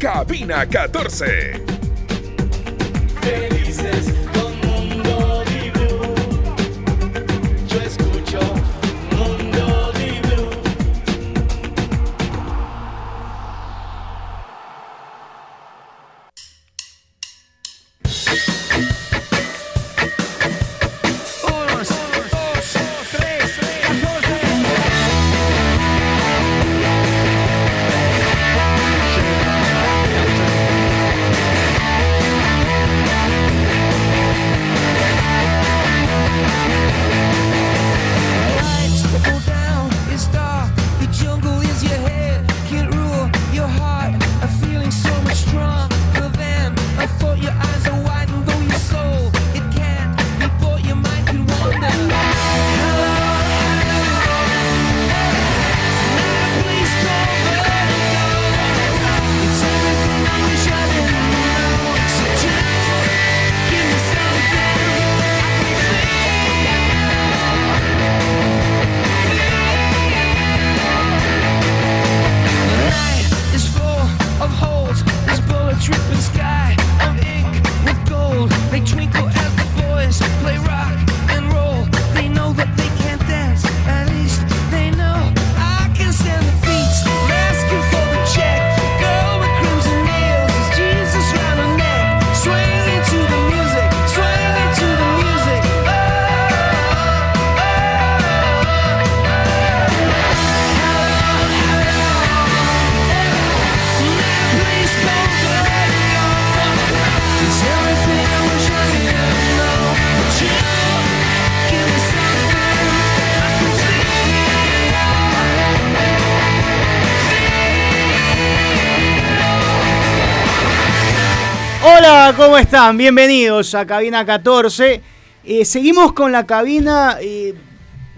Cabina 14. Hola, ¿cómo están? Bienvenidos a Cabina 14. Eh, seguimos con la cabina, eh,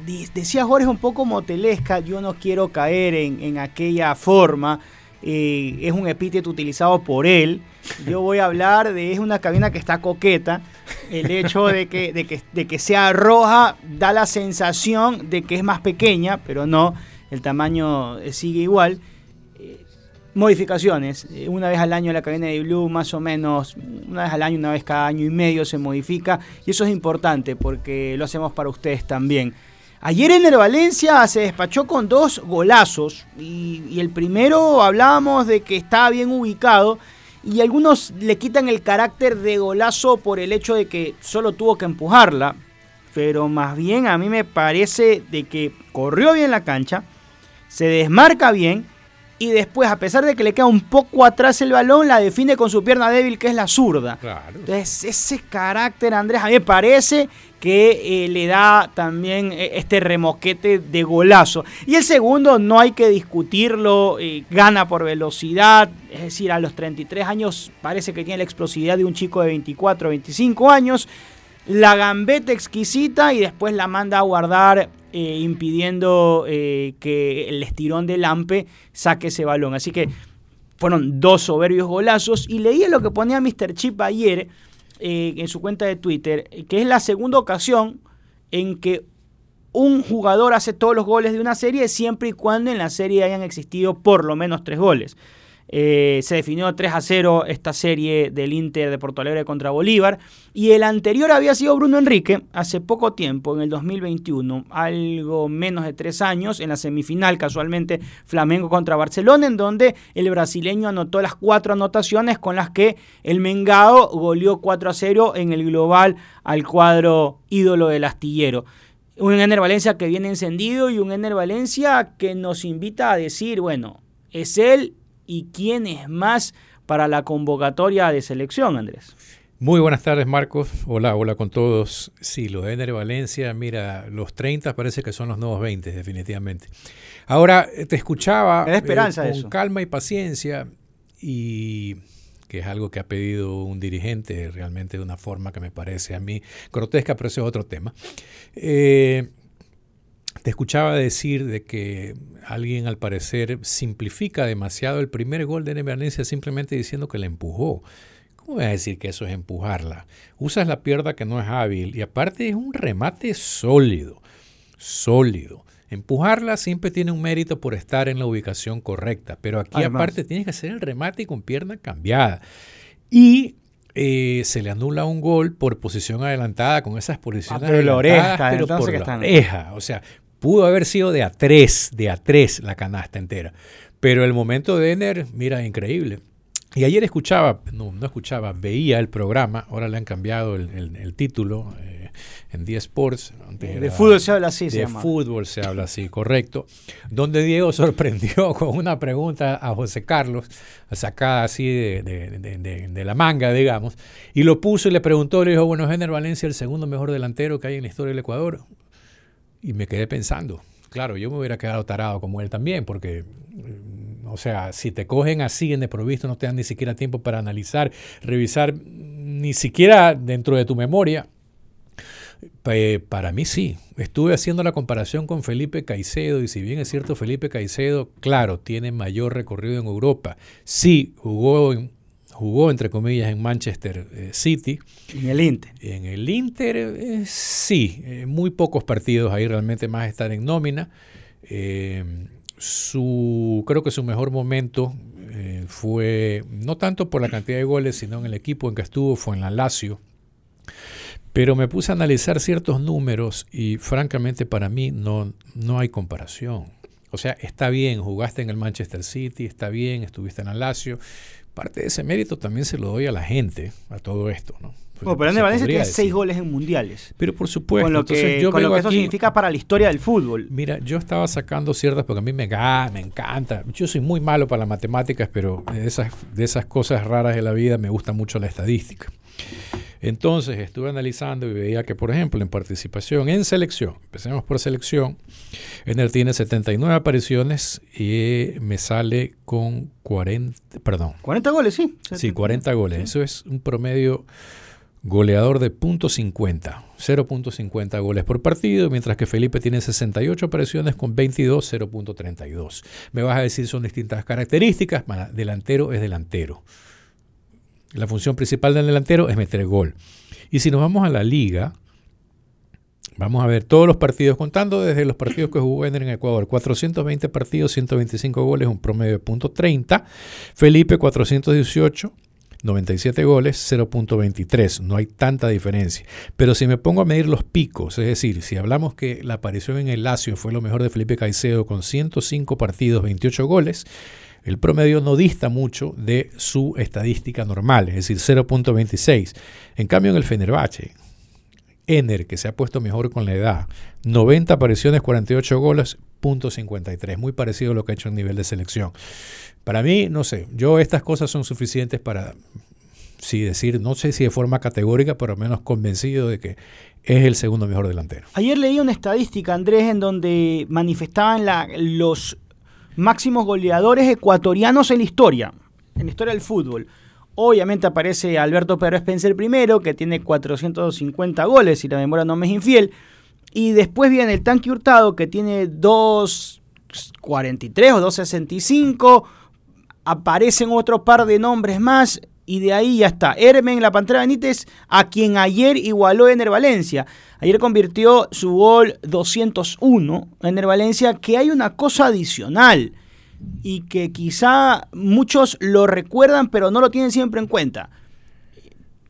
de- decía Jorge, un poco motelesca. Yo no quiero caer en, aquella forma. Eh, es un epíteto utilizado por él. Yo voy a hablar de, es una cabina que está coqueta. El hecho de que, de que, de que sea roja da la sensación de que es más pequeña, pero no, el tamaño sigue igual modificaciones. Eh, Una vez al año la cabina de Blue, más o menos, una vez al año, una vez cada año y medio se modifica. Y eso es importante porque lo hacemos para ustedes también. Ayer en el Valencia se despachó con dos golazos. Y, y el primero hablábamos de que estaba bien ubicado. Y algunos le quitan el carácter de golazo por el hecho de que solo tuvo que empujarla. Pero más bien a mí me parece de que corrió bien la cancha, se desmarca bien y después, a pesar de que le queda un poco atrás el balón, la define con su pierna débil, que es la zurda. Claro. Entonces, ese carácter, Andrés, a mí me parece que eh, le da también eh, este remoquete de golazo. Y el segundo, no hay que discutirlo, eh, gana por velocidad, es decir, a los 33 años parece que tiene la explosividad de un chico de 24, 25 años. La gambeta exquisita y después la manda a guardar eh, impidiendo eh, que el estirón del Lampe saque ese balón. Así que fueron dos soberbios golazos. Y leía lo que ponía Mr. Chip ayer eh, en su cuenta de Twitter, que es la segunda ocasión en que un jugador hace todos los goles de una serie siempre y cuando en la serie hayan existido por lo menos tres goles. Eh, se definió 3 a 0 esta serie del Inter de Porto Alegre contra Bolívar. Y el anterior había sido Bruno Enrique hace poco tiempo, en el 2021, algo menos de tres años, en la semifinal casualmente Flamengo contra Barcelona, en donde el brasileño anotó las cuatro anotaciones con las que el Mengao goleó 4 a 0 en el global al cuadro ídolo del astillero. Un Ener Valencia que viene encendido y un Ener Valencia que nos invita a decir, bueno, es él y quién es más para la convocatoria de selección, Andrés. Muy buenas tardes, Marcos. Hola, hola con todos. Sí, los de Ener Valencia, mira, los 30 parece que son los nuevos 20, definitivamente. Ahora, te escuchaba Me da esperanza eh, con eso. calma y paciencia y que es algo que ha pedido un dirigente realmente de una forma que me parece a mí grotesca, pero ese es otro tema. Eh, te escuchaba decir de que alguien al parecer simplifica demasiado el primer gol de Valencia simplemente diciendo que la empujó. ¿Cómo vas a decir que eso es empujarla? Usas la pierna que no es hábil y aparte es un remate sólido, sólido. Empujarla siempre tiene un mérito por estar en la ubicación correcta, pero aquí Además. aparte tienes que hacer el remate con pierna cambiada. Y eh, se le anula un gol por posición adelantada con esas posiciones Ah, pero la oreja, pero por que la están- oreja. O sea, pudo haber sido de a tres, de a tres la canasta entera. Pero el momento de Ener, mira, increíble. Y ayer escuchaba, no, no escuchaba, veía el programa, ahora le han cambiado el, el- el título eh, en 10 Sports. antes De era- fútbol se habla así, de fútbol se habla así, correcto. Donde Diego sorprendió con una pregunta a José Carlos, sacada así de, de- de- de- de la manga, digamos, y lo puso y le preguntó, le dijo, bueno, ¿es Ener Valencia el segundo mejor delantero que hay en la historia del Ecuador? Y me quedé pensando, claro, yo me hubiera quedado tarado como él también, porque, mm, o sea, si te cogen así en desprovisto, no te dan ni siquiera tiempo para analizar, revisar, ni siquiera dentro de tu memoria. Para mí sí. Estuve haciendo la comparación con Felipe Caicedo y si bien es cierto Felipe Caicedo, claro, tiene mayor recorrido en Europa. Sí, jugó, en- jugó entre comillas en Manchester eh, City. En el Inter. En el Inter, eh, sí, eh, muy pocos partidos ahí realmente más estar en nómina. Su, creo que su mejor momento fue, no tanto por la cantidad de goles, sino en el equipo en que estuvo, fue en la Lazio. Pero me puse a analizar ciertos números y francamente para mí no, no hay comparación. O sea, está bien, jugaste en el Manchester City, está bien, estuviste en la Lazio. Parte de ese mérito también se lo doy a la gente, a todo esto, ¿no? Pues Bueno, pero se Ener Valencia tiene decir. seis goles en mundiales. Pero por supuesto, con lo entonces que, yo con lo que eso aquí- significa para la historia del fútbol. Mira, yo estaba sacando ciertas porque a mí me, me encanta. Yo soy muy malo para las matemáticas, pero de esas, de esas cosas raras de la vida me gusta mucho la estadística. Entonces estuve analizando y veía que, por ejemplo, en participación en selección, empecemos por selección, Ener tiene 79 apariciones y me sale con 40, perdón, 40 goles, sí. Sí, 40 goles. Eso es un promedio goleador de .50, 0.50 goles por partido, mientras que Felipe tiene 68 apariciones con 22, 0.32. Me vas a decir son distintas características, delantero es delantero. La función principal del delantero es meter gol. Y si nos vamos a la liga, vamos a ver todos los partidos, contando desde los partidos que jugó en Ecuador, 420 partidos, 125 goles, un promedio de .30. Felipe 418, 97 goles, 0.23. No hay tanta diferencia. Pero si me pongo a medir los picos, es decir, si hablamos que la aparición en el Lazio fue lo mejor de Felipe Caicedo con 105 partidos, 28 goles, el promedio no dista mucho de su estadística normal, es decir, 0.26. En cambio, en el Fenerbahce, Ener, que se ha puesto mejor con la edad, 90 apariciones, 48 goles, punto .53, muy parecido a lo que ha hecho en nivel de selección. Para mí, no sé, yo estas cosas son suficientes para, sí decir, no sé si de forma categórica, pero al menos convencido de que es el segundo mejor delantero. Ayer leí una estadística, Andrés, en donde manifestaban la- los máximos goleadores ecuatorianos en la historia, en la historia del fútbol. Obviamente aparece Alberto Pedro Spencer primero, que tiene 450 goles, si la memoria no me es infiel. Y después viene el Tanque Hurtado, que tiene 2.43 o 2.65. Aparecen otro par de nombres más. Y de ahí ya está. Hermen, la Pantera Benítez, a quien ayer igualó Ener Valencia. Ayer convirtió su gol 201 Ener Valencia, que hay una cosa adicional y que quizá muchos lo recuerdan pero no lo tienen siempre en cuenta.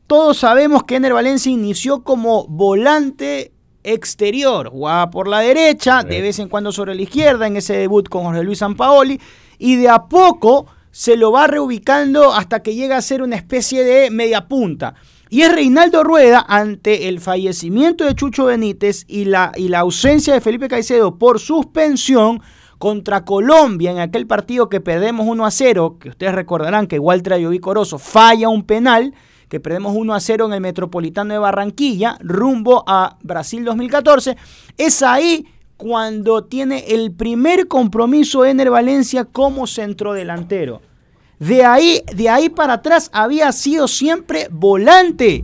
Todos sabemos que Ener Valencia inició como volante exterior, jugaba por la derecha, de vez en cuando sobre la izquierda en ese debut con Jorge Luis Sampaoli y de a poco se lo va reubicando hasta que llega a ser una especie de media punta. Y es Reinaldo Rueda ante el fallecimiento de Chucho Benítez y la, y la ausencia de Felipe Caicedo por suspensión contra Colombia en aquel partido que perdemos 1 a 0, que ustedes recordarán que Walter Ayoví Corozo falla un penal, que perdemos 1 a 0 en el Metropolitano de Barranquilla, rumbo a Brasil 2014. Es ahí cuando tiene el primer compromiso Ener Valencia como centrodelantero. De ahí, de ahí para atrás había sido siempre volante.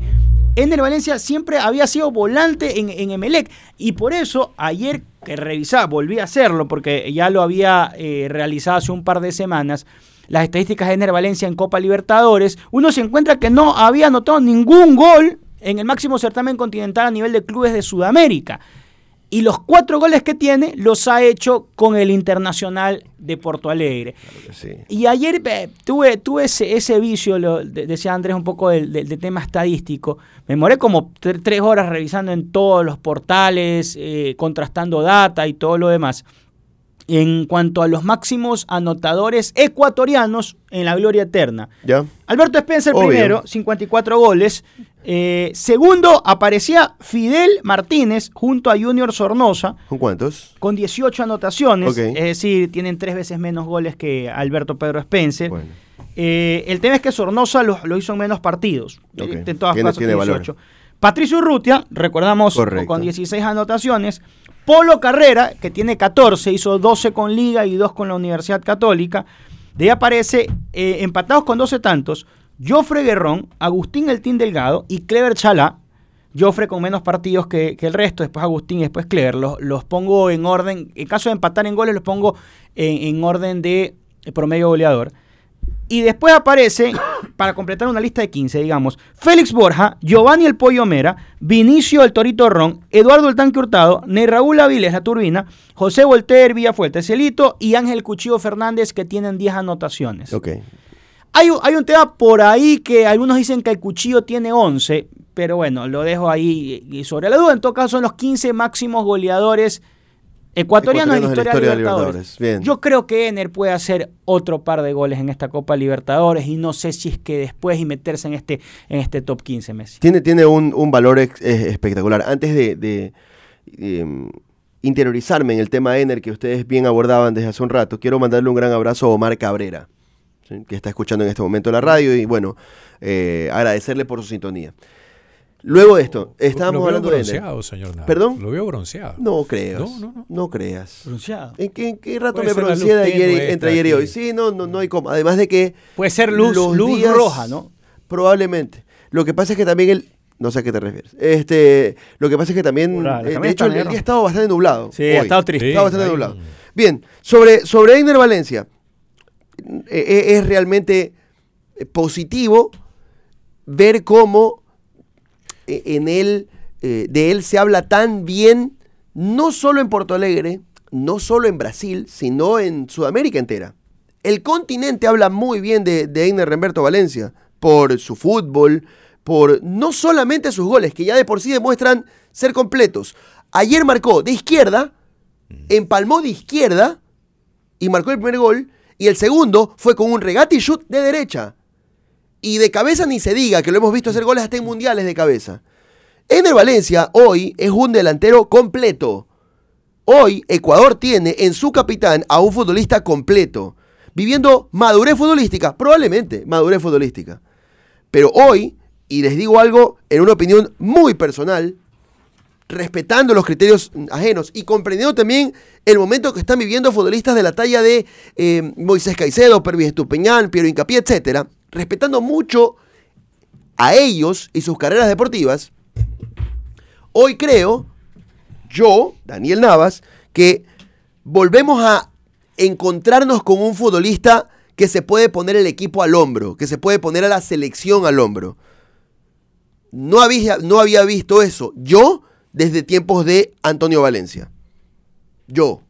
Ener Valencia siempre había sido volante en, en Emelec. Y por eso ayer que revisaba, volví a hacerlo porque ya lo había eh, realizado hace un par de semanas, las estadísticas de Ener Valencia en Copa Libertadores, uno se encuentra que no había anotado ningún gol en el máximo certamen continental a nivel de clubes de Sudamérica. Y los cuatro goles que tiene los ha hecho con el Internacional de Porto Alegre. Sí. Y ayer eh, tuve, tuve ese, ese vicio, lo, de- decía Andrés, un poco del, del- del tema estadístico. Me demoré como tre- tres horas revisando en todos los portales, eh, contrastando data y todo lo demás. En cuanto a los máximos anotadores ecuatorianos en la gloria eterna. ¿Ya? Alberto Spencer Obvio. primero, 54 goles. Eh, segundo aparecía Fidel Martínez junto a Junior Sornosa ¿Con cuántos? con 18 anotaciones. Es decir, tienen tres veces menos goles que Alberto Pedro Spencer. Bueno. Eh, el tema es que Sornosa lo, lo hizo en menos partidos. Ok. Eh, En todas Tiene- casos, tiene valor. 18. Patricio Urrutia, recordamos, Correcto. con 16 anotaciones. Polo Carrera, que tiene 14, hizo 12 con Liga y 2 con la Universidad Católica. De ahí aparece, eh, empatados con 12 tantos, Jofre Guerrón, Agustín El Tin Delgado y Clever Chalá. Jofre con menos partidos que, que el resto, después Agustín y después Clever. Los, los pongo en orden, en caso de empatar en goles, los pongo en, en orden de eh, promedio goleador. Y después aparece, para completar una lista de 15, digamos, Félix Borja, Giovanni el Pollo Mera, Vinicio el Torito Ron, Eduardo el Tanque Hurtado, Ney Raúl Aviles la Turbina, José Volter Villafuerte Celito y Ángel Cuchillo Fernández que tienen 10 anotaciones. Ok. Hay, un- hay un tema por ahí que algunos dicen que el Cuchillo tiene 11, pero bueno, lo dejo ahí sobre la duda. En todo caso, son los 15 máximos goleadores ecuatorianos en la historia, de Libertadores. Bien. Yo creo que Ener puede hacer otro par de goles en esta Copa Libertadores y no sé si es que después y meterse en este, en este top 15 Messi. Tiene, tiene un, un valor ex- espectacular. Antes de, de, em, interiorizarme en el tema Ener que ustedes bien abordaban desde hace un rato, quiero mandarle un gran abrazo a Omar Cabrera, ¿sí? que está escuchando en este momento la radio y bueno, eh, agradecerle por su sintonía. Luego de esto, estábamos lo veo hablando de Ener. bronceado, señor Nava. ¿Perdón? Lo veo bronceado. No creas. No, no, no. No creas. Pronunciado. ¿En qué, en qué rato Puede me pronuncié de ayer, entre ayer y hoy? Sí, no, no, no hay cómo. Además de que Puede ser luz, los luz días- roja, ¿no? Probablemente. Lo que pasa es que también el. No sé a qué te refieres. Este, lo que pasa es que también. Hola, eh, también de hecho, el, día ha estado bastante nublado. Sí, ha estado triste. Está bastante ahí- nublado. Bien, sobre, sobre Einer Valencia. eh, eh, es realmente eh, positivo ver cómo eh, en él, eh, de él se habla tan bien, no solo en Porto Alegre, no solo en Brasil, sino en Sudamérica entera. El continente habla muy bien de, de Einer Remberto Valencia, por su fútbol, por no solamente sus goles, que ya de por sí demuestran ser completos. Ayer marcó de izquierda, empalmó de izquierda y marcó el primer gol, y el segundo fue con un regate y shoot de derecha. Y de cabeza ni se diga, que lo hemos visto hacer goles hasta en mundiales de cabeza. Ener Valencia hoy es un delantero completo. Hoy Ecuador tiene en su capitán a un futbolista completo, viviendo madurez futbolística, probablemente madurez futbolística. Pero hoy, y les digo algo en una opinión muy personal, respetando los criterios ajenos y comprendiendo también el momento que están viviendo futbolistas de la talla de eh, Moisés Caicedo, Pervis Estupeñán, Piero Incapié, etcétera, respetando mucho a ellos y sus carreras deportivas, hoy creo, yo, Daniel Navas, que volvemos a encontrarnos con un futbolista que se puede poner el equipo al hombro, que se puede poner a la selección al hombro. No había, no había visto eso yo desde tiempos de Antonio Valencia. Yo.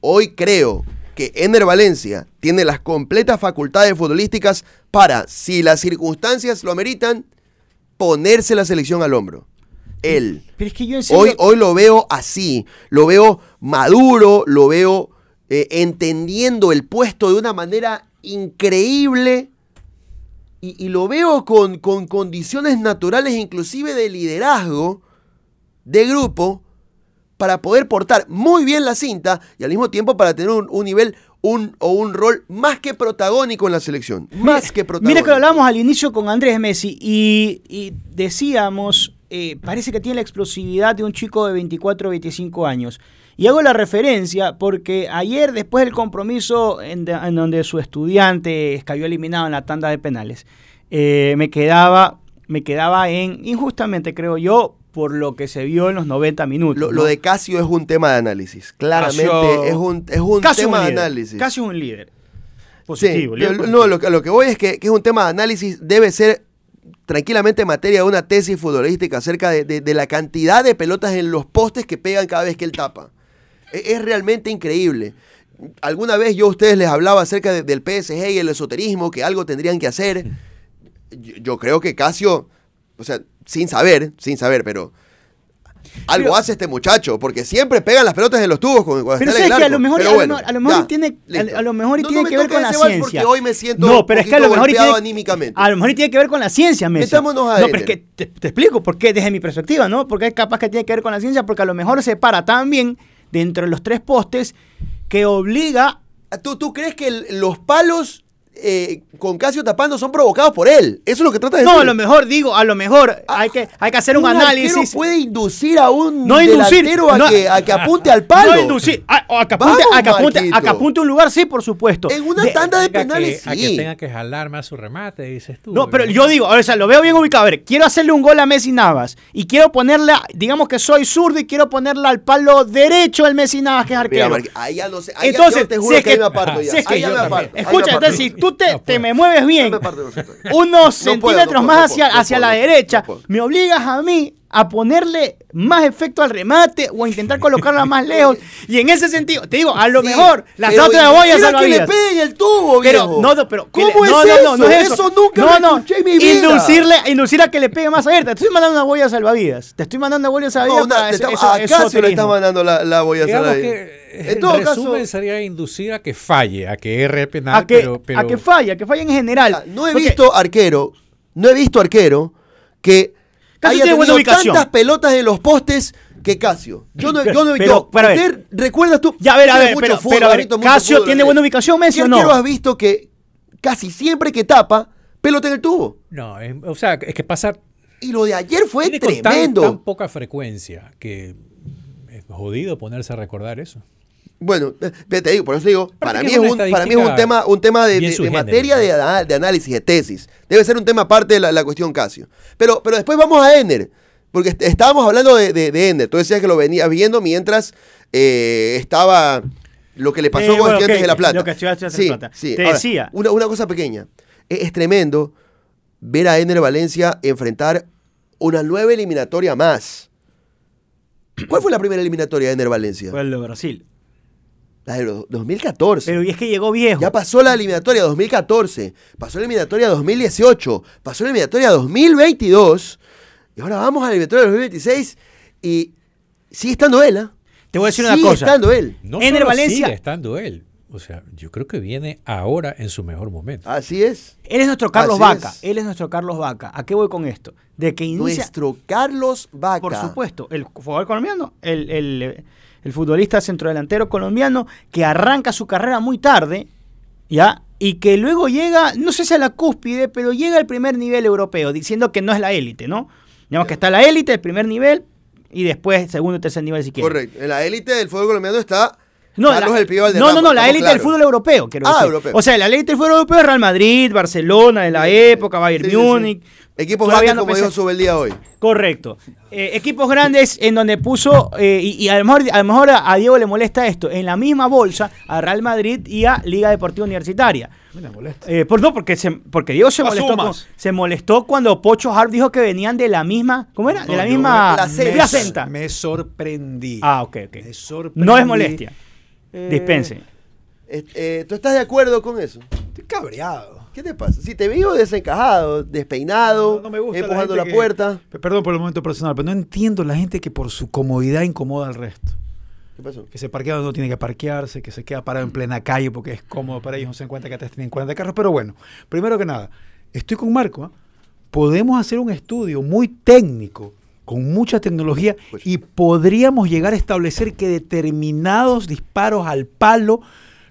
Hoy creo que Ener Valencia tiene las completas facultades futbolísticas para, si las circunstancias lo ameritan, ponerse la selección al hombro. Él. Pero es que yo en serio- Hoy, hoy lo veo así, lo veo maduro, lo veo eh, entendiendo el puesto de una manera increíble y, y lo veo con, con condiciones naturales inclusive de liderazgo de grupo para poder portar muy bien la cinta y al mismo tiempo para tener un, un nivel un, o un rol más que protagónico en la selección. Más que protagónico. Mira que lo hablamos al inicio con Andrés Messi y, y decíamos, eh, parece que tiene la explosividad de un chico de 24 o 25 años. Y hago la referencia porque ayer, después del compromiso en, de- en donde su estudiante cayó eliminado en la tanda de penales, eh, me, quedaba, me quedaba en, injustamente creo yo, por lo que se vio en los 90 minutos. Lo, ¿no? lo de Casio es un tema de análisis. Claramente Casio- es un, es un tema un de análisis. Casi un líder. Sí, Positivo. líder positivo. no, lo, lo que voy es que, que es un tema de análisis, debe ser tranquilamente materia de una tesis futbolística acerca de, de- de la cantidad de pelotas en los postes que pegan cada vez que él tapa. E- Es, realmente increíble. Alguna vez yo a ustedes les hablaba acerca de- del PSG y el esoterismo, que algo tendrían que hacer. Yo, yo creo que Casio, o sea, sin saber, sin saber, pero algo Pero- hace este muchacho, porque siempre pegan las pelotas en los tubos cuando Pero está en el que a lo mejor, Pero a lo bueno, mejor- a lo mejor ya, tiene, a, a lo mejor No, tiene no que ver con la ciencia. Porque hoy me siento no, pero es que a lo mejor golpeado tiene, anímicamente. a lo mejor tiene que ver con la ciencia, Messi. Metámonos No, adentro. pero es que te, te explico por qué desde mi perspectiva, ¿no? Porque es capaz que tiene que ver con la ciencia, porque a lo mejor se para tan bien dentro de los tres postes que obliga ¿Tú, tú crees que el- los palos eh, con Casio tapando son provocados por él? Eso es lo que trata de No, decir. a lo mejor digo, a lo mejor hay que, hay que hacer un, arquero análisis. puede inducir a un No inducir, delantero a, no- que, a que apunte al palo. No inducir, a, que apunte, Vamos, a, que apunte, a que Marquito. apunte a un lugar, sí, por supuesto. En una De- tanda de penales, que, a que sí. tenga que jalar más su remate, dices tú. No, pero ¿no? yo digo, o sea, lo veo bien ubicado. A ver, quiero hacerle un gol a Messi Navas y quiero ponerla, digamos que soy zurdo y quiero ponerla al palo derecho al Messi Navas, que es Mira, arquero. Marqui- ahí ya no sé. ahí ya- Entonces, yo te si juro es que, ahí me aparto ya. si es que Ahí ya me aparto. Escucha, entonces, si tú te, No te puedo. me mueves bien, me unos No centímetros no más puedo, hacia, hacia la derecha, me obligas a mí a ponerle más efecto al remate o a intentar colocarla más lejos. Y en ese sentido, te digo, a lo Sí, mejor la pero otra boya mira salva que le peguen el tubo, Pero viejo. no, no, pero ¿Cómo le- es no, no, eso? no, no es eso. nunca no, no. escuché en mi vida. Inducirle, inducir a que le pegue más abierta. Te estoy mandando una boya salvavidas. Te estoy mandando una boya No, salvavidas una- para le eso, estamos- eso- a Casio le esoterismo. está mandando la, la boya que En todo resumen caso- sería inducir a que falle, a que erre penal, a que, pero, pero a que falla, que falla en general. Ah, No he Porque- visto arquero, no he visto arquero que Casio tiene buena ubicación. tantas pelotas en los postes que Casio. Yo no, yo no Pero- yo- pero a ver. ¿usted ¿Recuerdas tú? Ya, a ver, a ver, pero- fútbol, pero a ver, ¿Casio fútbol, tiene buena ubicación, Messi, ¿Qué o no? has visto que casi siempre que tapa, pelota en el tubo? no, es- o sea, es que pasa Y lo de ayer fue tiene con tan- tremendo. Tan, poca frecuencia que es jodido ponerse a recordar eso. Bueno, eh, te digo, por eso digo, para mí, es un, para mí es un estadística tema, un tema de, materia de, análisis, de tesis. Debe ser un tema aparte de la, la cuestión Casio. Pero, pero después vamos a Ender, porque est- estábamos hablando de, de, de Ender. Tú decías que lo venías viendo mientras eh, estaba lo que le pasó Eh, con bueno, Estudiantes de La Plata. lo que Estudiantes de La Plata. Te Ahora, decía. Una, una cosa pequeña. Es, es tremendo ver a Ender Valencia enfrentar una nueva eliminatoria más. ¿Cuál fue la primera eliminatoria de Ender Valencia? Fue el de Brasil. La de los 2014. Pero y es que llegó viejo. Ya pasó la eliminatoria 2014, pasó la eliminatoria 2018, pasó la eliminatoria 2022 y ahora vamos a la eliminatoria 2026 y sigue estando él, ¿ah? Te voy a decir una Sigue cosa. estando él. No Ener solo Valencia- sigue estando él. O sea, yo creo que viene ahora en su mejor momento. Así es. Él es nuestro Carlos Así Vaca. es. Él es nuestro Carlos Vaca. ¿A qué voy con esto? De que inicia. Nuestro Carlos Vaca. Por supuesto, el jugador colombiano, el, el- el futbolista centrodelantero colombiano que arranca su carrera muy tarde, ¿ya? Y que luego llega, no sé si a la cúspide, pero llega al primer nivel europeo, diciendo que no es la élite, ¿no? Digamos que está la élite, el primer nivel, y después segundo y tercer nivel si quiere. Correcto. En la élite del fútbol colombiano está No, Carlos la- el Pío no, no, no, la élite del claros. fútbol europeo, quiero Ah, decir. europeo. O sea, la élite del fútbol europeo es Real Madrid, Barcelona de la época, Bayern Sí, sí, sí. Equipos Todavía grandes no como pensé- dijo Sube el día hoy. Correcto. Eh, equipos grandes en donde puso, eh, y, y a lo mejor, a lo mejor a, a Diego le molesta esto, en la misma bolsa a Real Madrid y a Liga Deportiva Universitaria. Me molesta. Eh, por, no, porque, se- porque Diego se molestó, con- se molestó cuando Pocho Hart dijo que venían de la misma, ¿cómo era? de la misma me- placenta. Me sorprendí. Ah, ok, ok. Me sorprendí. No es molestia. Eh, Dispense. ¿Tú estás de acuerdo con eso? Estoy cabreado. ¿Qué te pasa? Si te veo desencajado, despeinado, No, no me gusta empujando la, puerta. Perdón por el momento personal, pero no entiendo la gente que por su comodidad incomoda al resto. ¿Qué pasó? Que se parquea donde no tiene que parquearse, que se queda parado en plena calle porque es cómodo para ellos, no se dan cuenta que atrás tienen 40 carros. Pero bueno, primero que nada, estoy con Marco. ¿ah? Podemos hacer un estudio muy técnico, con mucha tecnología, y podríamos llegar a establecer que determinados disparos al palo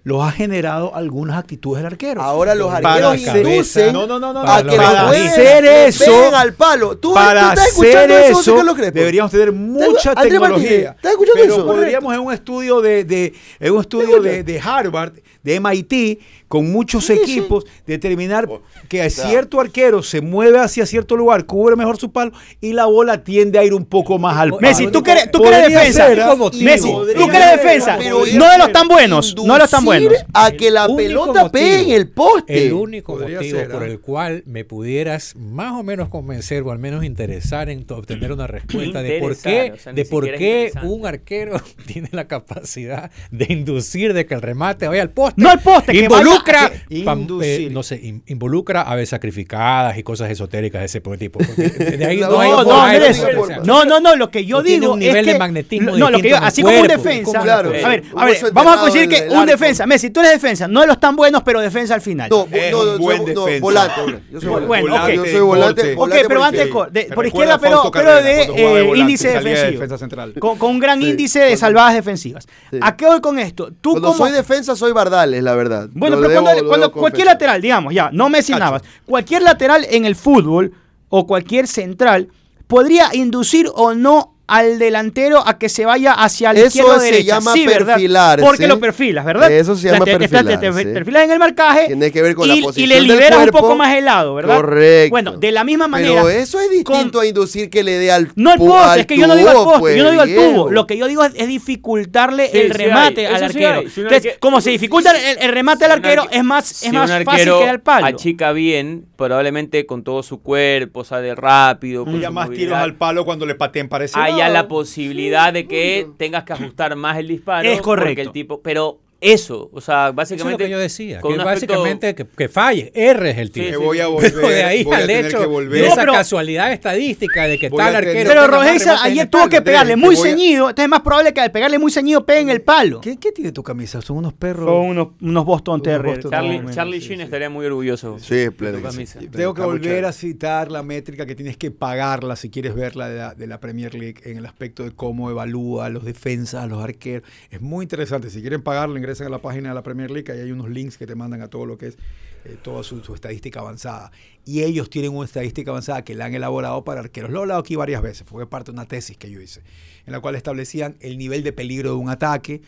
los ha generado algunas actitudes del arquero. Ahora los arqueros inducen No, no, no, no, a que para jueces hacer le eso- al palo. ¿Tú, tú Para estás hacer escuchando eso, eso, Carlos Crespo? deberíamos tener mucha tecnología. ¿estás escuchando pero eso? podríamos en un estudio de, de- en un estudio de, de Harvard, de MIT, con muchos Sí, sí. equipos, determinar Oh, que o sea- cierto arquero se mueve hacia cierto lugar, cubre mejor su palo y la bola tiende a ir un poco más al palo. Messi, tú que eres, tú defensa. ser, ¿ah? Messi, tú que eres defensa. No de los tan buenos. No de los tan buenos. a que la pelota pegue en el poste. El único Podría motivo ser, por ¿ah? el cual me pudieras más o menos convencer o al menos interesar en obtener una respuesta de por qué, o sea, ni de por qué un arquero tiene la capacidad de inducir de que el remate vaya al poste. No al poste, que vaya a pam- eh, no sé, in- involucra aves sacrificadas y cosas esotéricas de ese tipo. de- de ahí No, no, hay No, no, forma de Andrés, convencer. o sea, no, no, no, lo que yo no tiene digo un nivel es de que, magnetismo no, lo que yo, así como un defensa, Claro, a ver, a ver, vamos a conseguir que un defensa, Messi, tú eres defensa, no de los tan buenos, pero defensa al final. No, no, soy- buen no, defensa. volante. Yo soy volante. Bueno, ok. Yo soy volante. Ok, pero antes, de- por izquierda, pero, pero de de eh, índice de defensivo. defensa central. Con, un gran índice de salvadas defensivas. ¿A qué voy con esto? Tú como... soy defensa soy Bardales, la verdad. Bueno, pero debo- cuando, cualquier lateral, digamos, ya, no Messi Cacho. Navas, cualquier lateral en el fútbol o cualquier central podría inducir o no al delantero a que se vaya hacia la Eso izquierda o se derecha. llama sí, ¿verdad? perfilarse. Porque lo perfilas, ¿verdad? Eso se llama te- te- te- te- te perfilarse. perfilas en el marcaje Tiene que ver con y, la y posición le del liberas un poco más el lado, ¿verdad? Correcto. Bueno, de la misma manera. Pero eso es distinto con- a inducir que le dé al No al poste, es que yo no digo al tubo, poste, pues, yo no digo al tubo. Diego. Lo que yo digo es, es dificultarle Sí, el remate al eso sí arquero. Si Entonces, arque- como se dificulta el, el remate al Si arquero, arque- es más, si es más un fácil que dar al palo. achica bien, probablemente con todo su cuerpo, sale rápido. con Ya más tiros al palo cuando le pateen para ese haya la posibilidad de que tengas que ajustar más el disparo. Es correcto. Porque el tipo, pero eso, o sea, Eso es lo básicamente. que yo decía, con que un aspecto- básicamente que, que falle, R es el tiro. Sí, voy a volver, Pero de ahí voy a al tener hecho que de volver. No, esa pero- casualidad estadística de que tal arquero Pero en ayer tuvo palo. que pegarle que muy a- ceñido. Entonces es más probable que al pegarle muy ceñido pegue en el palo. ¿Qué, qué tiene tu camisa? Son unos perros. Son unos, unos Boston Terriers. Charlie, No, Sheen sí. estaría muy orgulloso. Sí, de tu pleno sí. camisa. Tengo que volver a citar la métrica que tienes que pagarla si quieres verla de la, de la Premier League en el aspecto de cómo evalúa a los defensas, a los arqueros. Es muy interesante. Si quieren pagarlo, ingresen a la página de la Premier League. Ahí hay unos links que te mandan a todo lo que es eh, toda su, estadística avanzada. Y ellos tienen una estadística avanzada que la han elaborado para arqueros. Lo he hablado aquí varias veces. Fue parte de una tesis que yo hice, en la cual establecían el nivel de peligro de un ataque,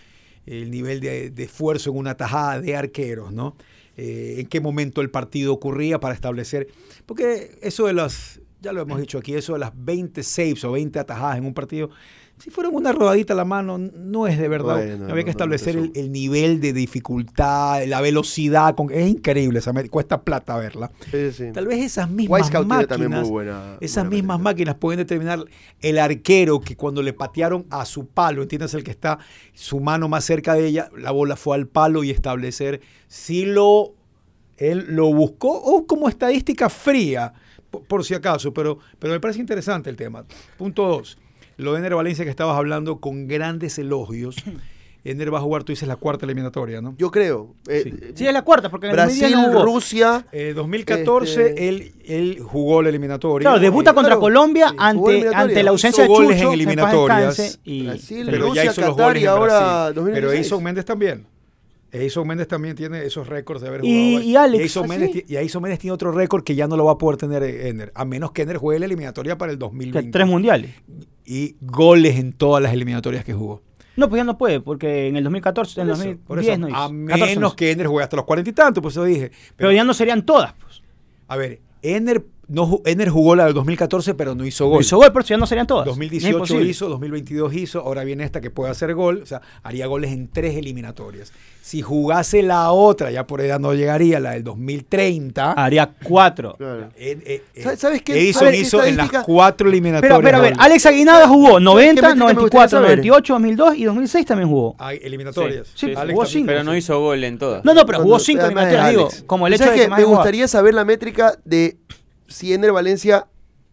el nivel de, de esfuerzo en una tajada de arqueros, ¿no? Eh, en qué momento el partido ocurría para establecer, porque eso de las, ya lo hemos dicho aquí, eso de las 20 saves o 20 atajadas en un partido, si fueran una rodadita a la mano, no es de verdad. Bueno, Había que no, establecer no, el, el nivel de dificultad, la velocidad, con, es increíble, esa cuesta plata verla. Sí, sí. Tal vez esas mismas máquinas, buena- esas buena mismas máquinas pueden determinar el arquero que cuando le patearon a su palo, entiendes el que está su mano más cerca de ella, la bola fue al palo y establecer si lo él lo buscó o como estadística fría, por, por si acaso, pero, pero me parece interesante el tema. Punto dos, lo de Ener Valencia que estabas hablando con grandes elogios. Ener va a jugar, tú dices, la cuarta eliminatoria, ¿no? Yo creo. eh, Sí. eh, Sí, es la cuarta, porque en el Brasil, 2010 no hubo. Rusia. Eh, 2014 Este- él, él jugó la eliminatoria. Claro, debuta Eh, contra claro, Colombia ante, ante la ausencia Hizo de goles Chucho, en en eliminatorias. y Brasil, pero Rusia, ya hizo los Qatar goles y en ahora Brasil. 2016. Pero Eison Méndez también. Eison Méndez también tiene esos récords de haber Y- jugado. y Alex, Eison ¿ah, Méndez, y Méndez tiene otro récord que ya no lo va a poder tener Ener, a menos que Ener juegue la eliminatoria para el que 2020. tres mundiales. y goles en todas las eliminatorias que jugó. No, pues ya no puede, porque en el 2014, en el Por eso, 2010 por eso, no hizo. a 14 no menos que Ener juegue hasta los cuarenta y tantos, pues eso dije. Pero ya no serían todas. Pues. A ver, Ener, no, Ener jugó la del 2014, pero no hizo No gol. hizo gol, pero ya no serían todas. Es 2018 imposible. hizo, 2022 hizo, ahora viene esta que puede hacer gol, o sea, haría goles en tres eliminatorias. Si jugase la otra, ya por edad no llegaría, la del 2030, Haría cuatro. Claro. eh, eh, eh, ¿Sabes- qué? Edison ¿Sabes qué hizo en las cuatro Pero, eliminatorias. pero a ver. Alex Aguinaga jugó 90, métrica me gustaría 94, saber? 98, 2002 y 2006 también jugó. Hay eliminatorias. Sí, sí, Alex jugó cinco. Pero no hizo gol en todas. No, no, pero jugó Cuando- 5 además eliminatorias, digo, como el hecho ¿Sabes de qué? que más Me gustaría saber la métrica de si Ener Valencia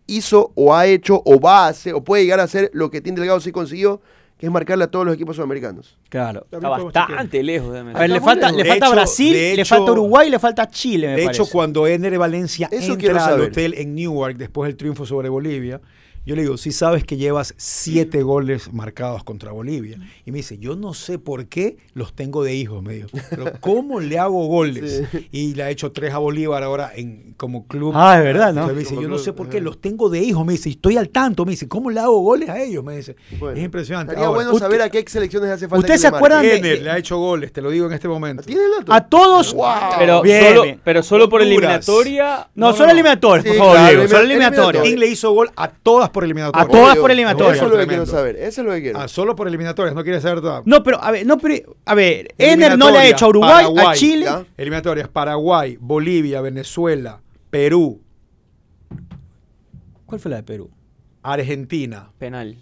hizo o ha hecho o va a hacer o puede llegar a hacer lo que Tim Delgado sí consiguió, que es marcarle a todos los equipos sudamericanos. Claro. Está bastante lejos de A ver, le falta, lejos. le falta hecho- Brasil, le hecho- falta Uruguay y le falta Chile, me De parece. hecho, cuando Ener Valencia Eso entra al hotel en Newark después del triunfo sobre Bolivia, yo le digo, si sabes que llevas siete goles marcados contra Bolivia. Y me dice, yo no sé por qué los tengo de hijos, me dijo. Pero ¿cómo le hago goles? Y le ha hecho tres a Bolívar ahora en, como club. Ah, es verdad, ¿no? Entonces me dice, Como yo no club, sé por qué los tengo de hijos. Me dice, estoy al tanto. Me dice, ¿cómo le hago goles a ellos? Me dice, Bueno, es impresionante. Estaría Ahora, bueno saber a qué selecciones hace falta. ¿Usted que se le acuerdan de- le ha hecho goles, te lo digo en este momento. ¿Tiene el dato? A todos. Wow. Pero, Bien, solo, bien. pero solo por eliminatoria. No, No, solo no. eliminatorias, por Sí, favor, claro, Diego, Solo eliminatoria. eliminatorias. King le hizo gol a todas por A eliminatorias. todas Obvio. por eliminatoria. Eso es lo que quiero saber. Eso es lo que quiero. Ah, solo por eliminatorias, no quiere saber todo. No, pero a ver, no, pero, a ver, Ener no le ha Eliminatorias, hecho a Uruguay, a Paraguay, Chile. ¿ya? Eliminatorias, Paraguay, Bolivia, Venezuela, Perú, ¿Cuál fue la de Perú? Argentina. Penal.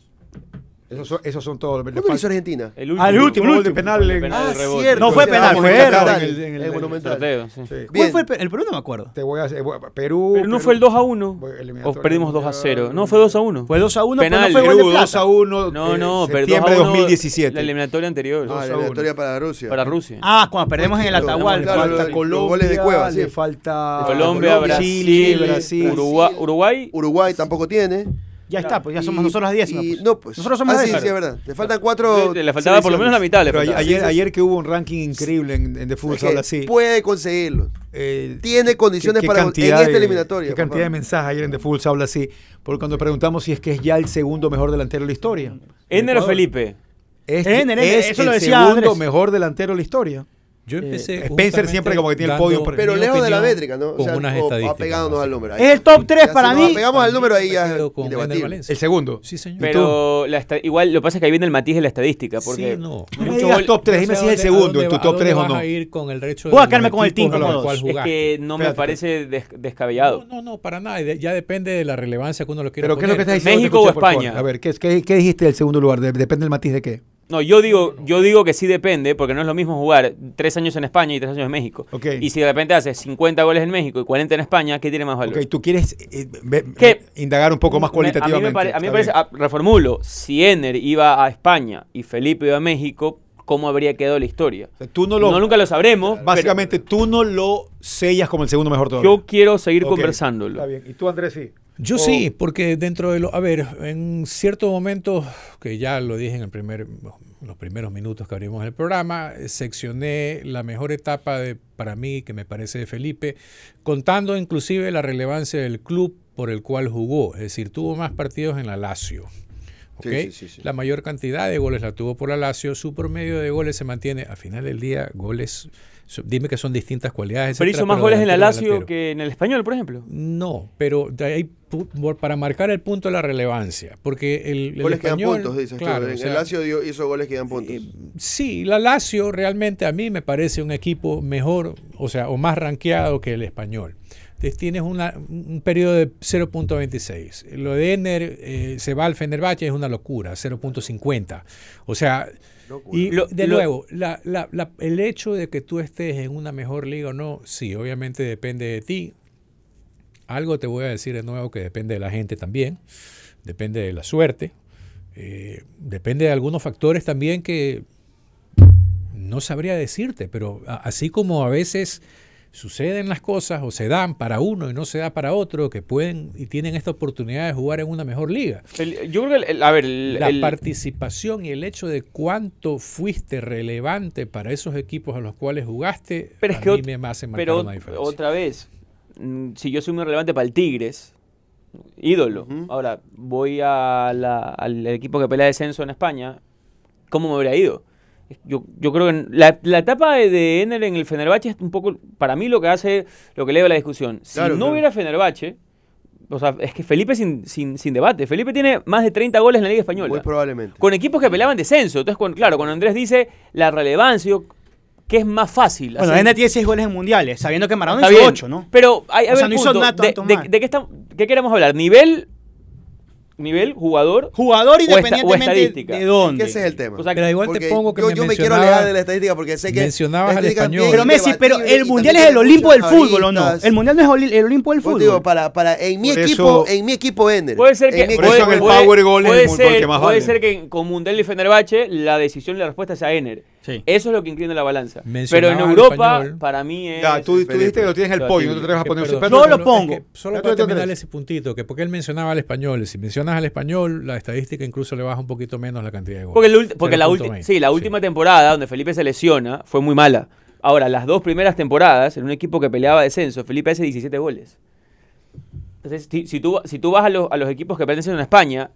Esos son, esos son todos. Le ¿Cuándo lo hizo Argentina? El Ah, el último, gol de último. penal El en- penal Ah, rebote. cierto. No fue penal, fue error. en el- en el- el Monumental. Sorteo, sí. Sí. ¿Cuál fue el, pe- el Perú? No me acuerdo. Te voy a hacer- Perú. Pero no Perú- fue el 2 a 1. Voy- O perdimos 2 a mundial. 0. No, fue 2 a 1. Fue 2 a 1, Penal, pero no fue gol Perú de 2 plata. a 1. No, no, eh, pero 2 a septiembre de 1. 2017. La eliminatoria anterior. Ah, la eliminatoria para Rusia. Para Rusia. Ah, cuando perdemos en el Atahualpa. falta los- Colombia, los goles de Cueva, le falta Colombia, Brasil, Brasil. Uruguay, Uruguay. Uruguay tampoco tiene. Ya está, pues ya somos Y- nosotros las décimas. pues. No, pues. Nosotros somos ah, sí, sí, es verdad. Le faltan cuatro. Le faltaba por lo menos la mitad. Le Pero faltaba. ayer, Sí, sí, ayer que hubo un ranking increíble en, en Es que habla así. Puede conseguirlo. eh, Tiene condiciones ¿qué- qué para en cantidad esta de- eliminatoria. ¿Qué cantidad de mensajes ayer en The Football habla así? Porque cuando preguntamos si es que es ya el segundo mejor delantero de la historia. Ener o Ecuador. Felipe. Es, Ener, Ener, es eso lo el decía segundo Andrés. mejor delantero de la historia. Yo empecé. Spencer justamente siempre como que tiene el podio Pero lejos de la métrica, ¿no? O Con sea, unas o estadísticas. apegándonos al número. Ahí. Es el top 3 Ya para si nos mí. apegamos al número ahí ya. El segundo. Sí, señor. Pero la esta- igual lo que pasa es que ahí viene el matiz de la estadística. Porque Sí, no. No me mucho digas top 3, dime si es el ¿a segundo en tu top a dónde 3 o no. a ir con el resto Voy a quedarme con el equipos team con los como cuales dos. es jugaste? que no me parece des- descabellado. No, no, no, para nada. Ya depende de la relevancia que uno lo quiera Pero ¿qué es lo que estás diciendo? ¿México o. España? A ver, ¿qué, dijiste del segundo lugar? De- depende del matiz de qué. No, yo digo, yo digo que sí depende, porque no es lo mismo jugar tres años en España y tres años en México. Ok. Y si de repente haces 50 goles en México y 40 en España, ¿qué tiene más valor? Ok, tú quieres eh, ¿Qué? indagar un poco más Me- cualitativamente. A mí me, pare- a mí me Está parece, bien. ah, reformulo, si Ener iba a España y Felipe iba a México, ¿cómo habría quedado la historia? O sea, tú no lo. no, nunca lo sabremos. pero básicamente, tú no lo sellas como el segundo mejor todavía. yo quiero seguir conversándolo. Está bien. ¿Y tú, Andrés, sí? Yo O- sí, porque dentro de lo... A ver, en cierto momento, que ya lo dije en el primer, los primeros minutos que abrimos el programa, seccioné la mejor etapa de, para mí, que me parece de Felipe, contando inclusive la relevancia del club por el cual jugó. Es decir, tuvo más partidos en la Lazio. ¿ok? Sí, sí, sí, sí. La mayor cantidad de goles la tuvo por la Lazio. Su promedio de goles se mantiene, a final del día, goles... so- Dime que son distintas cualidades. Pero etcétera, hizo más goles en la Lazio que en el español, por ejemplo. No, pero para marcar el punto de la relevancia, porque el, el Goles que dan español, puntos, dices claro, tú. o En sea, el Lazio dio- hizo goles que dan puntos. eh, sí, la Lazio realmente a mí me parece un equipo mejor, o sea, o más rankeado que el español. Entonces tienes una- un periodo de 0.26. Lo de Ener eh, se va al Fenerbahce es una locura, 0.50. O sea, y Lo- de lo- nuevo, la- la- la- el hecho de que tú estés en una mejor liga o no, sí, obviamente depende de ti. Algo te voy a decir de nuevo que depende de la gente también, depende de la suerte, eh, depende de algunos factores también que no sabría decirte, pero así como a veces suceden las cosas o se dan para uno y no se da para otro, que pueden y tienen esta oportunidad de jugar en una mejor liga. El- yo creo que, el- a ver, el- La el- participación y el hecho de cuánto fuiste relevante para esos equipos a los cuales jugaste, Pero a es que mí me hace marcar pero una diferencia. otra vez, mm, si yo soy muy relevante para el Tigres, ídolo. Ahora, voy a la- al equipo que pelea descenso en España, ¿cómo me habría ido? Yo, yo creo que la, la etapa de, de Ener en el Fenerbahce es un poco, para mí, lo que hace, lo que leo la discusión. Si Claro, no claro. hubiera Fenerbahce, o sea, es que Felipe sin, sin, sin debate. Felipe tiene más de 30 goles en la Liga Española. Muy probablemente. Con equipos que peleaban descenso. Entonces, claro, cuando Andrés dice la relevancia, yo- ¿qué es más fácil? Bueno, Ener tiene 6 goles en mundiales, sabiendo que Maradona Está hizo bien, 8, ¿no? Pero hay, a O sea, ver, no hizo nada de, qué, estamos- qué queremos hablar? ¿Nivel? ¿Nivel? ¿Jugador? Jugador O esta- o independientemente estadística. de Que dónde. ese es el tema. O sea, Pero igual te pongo que yo, me yo me quiero alejar de la estadística porque sé que mencionabas al español. Pero Messi, pero el mundial es el Olimpo del fútbol, ¿o no? El mundial no es el Olimpo del fútbol. digo, para, para, en mi Por equipo, eso- en mi equipo Ener. Puede ser que, en mi Por puede, eso en el Power Gol es puede el gol ser, que más puede vale. ser que con Mundial y Fenerbahce la decisión y la respuesta sea Ener. Sí. Eso es lo que inclina la balanza. Pero en Europa, para mí es... Ya, tú, tú dijiste que lo tienes en el podio, no te atreves a poner pero- lo pongo. es que solo para terminar ese puntito, que porque él mencionaba al español, si mencionas al español, la estadística incluso le baja un poquito menos la cantidad de goles. Porque, el ulti- porque la, 0.20, ulti- sí, la última temporada donde Felipe se lesiona fue muy mala. Ahora, las dos primeras temporadas, en un equipo que peleaba descenso, Felipe hace 17 goles. Entonces, si, si tú, si tú vas a, los- a los equipos que pertenecen a España,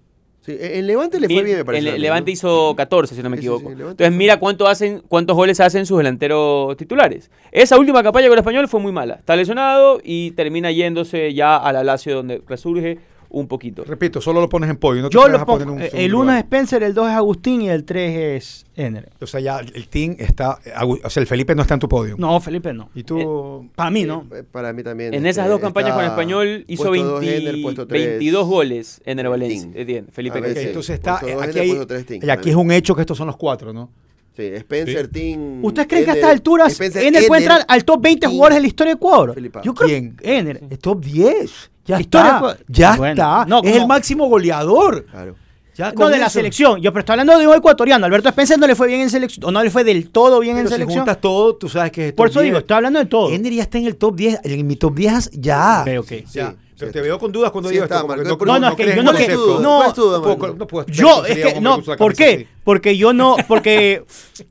Sí, en Levante le fue bien, me parece. el. Levante hizo 14, si no me Sí, sí, sí, equivoco. Entonces, mira cuánto hacen, cuántos goles hacen sus delanteros titulares. Esa última campaña con el español fue muy mala. Está lesionado y termina yéndose ya a la Lazio, donde resurge un poquito. Repito, solo lo pones en podio. No te Yo vas lo a poner pongo. un eh, El segundo 1 es. Spencer, el 2 es Agustín y el 3 es Ener. O sea, ya el team está. O sea, el Felipe no está en tu podio. No, Felipe no. Y tú. Para mí no. Eh, Para mí también. En este, esas dos campañas con está español hizo puesto dos 20 Ener, puesto tres 22 goles en el Team. Valencia. eh, bien, Felipe sí. entonces está. Aquí, hay- team. y aquí es un hecho que estos son los cuatro, ¿no? Sí, Spencer, Team. ¿Ustedes creen que a estas alturas Spencer, Ener puede entrar al top 20 Team, jugadores de la historia de Ecuador? Felipe. Yo creo ¿Quién? que Ener. Es top 10. Ya Historia está. Ya Bueno, está. no, es como- el máximo goleador. Claro. Ya No, de la eso. selección. Yo pero estoy hablando de un ecuatoriano. Alberto Spencer no le fue bien en selección. O no le fue del todo bien Pero en si selección. juntas todo, tú sabes que es Por eso digo, 10. estoy hablando de todo. Ender ya está en el top 10. En mi top 10 ya. Ok, ok. Ya. Sí, pero sí te veo con dudas cuando Sí digo está, esto. Marco, por- No, no, es que yo no que- no, ¿Cuál es tu duda, No puedo- no Yo, es que, no, la ¿por qué? así. Porque yo no, porque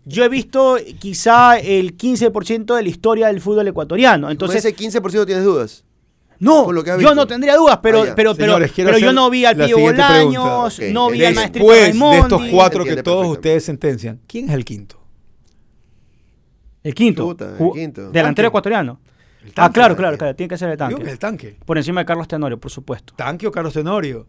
yo he visto quizá el 15% de la historia del fútbol ecuatoriano. Entonces, Entonces, ese 15% tienes dudas. No, con lo que has yo no tendría dudas, pero, Ah, pero, pero, Señores, pero yo no vi al Pío Bolaños, no vi al maestrito Después de Raimondi. estos cuatro que todos ustedes sentencian, ¿quién es el quinto? El quinto. Chuta, el quinto. Delantero Tanque. ecuatoriano. El Ah, claro, claro, claro, tiene que ser el Digo tanque. que el tanque. Por encima de Carlos Tenorio, por supuesto. ¿Tanque o Carlos Tenorio?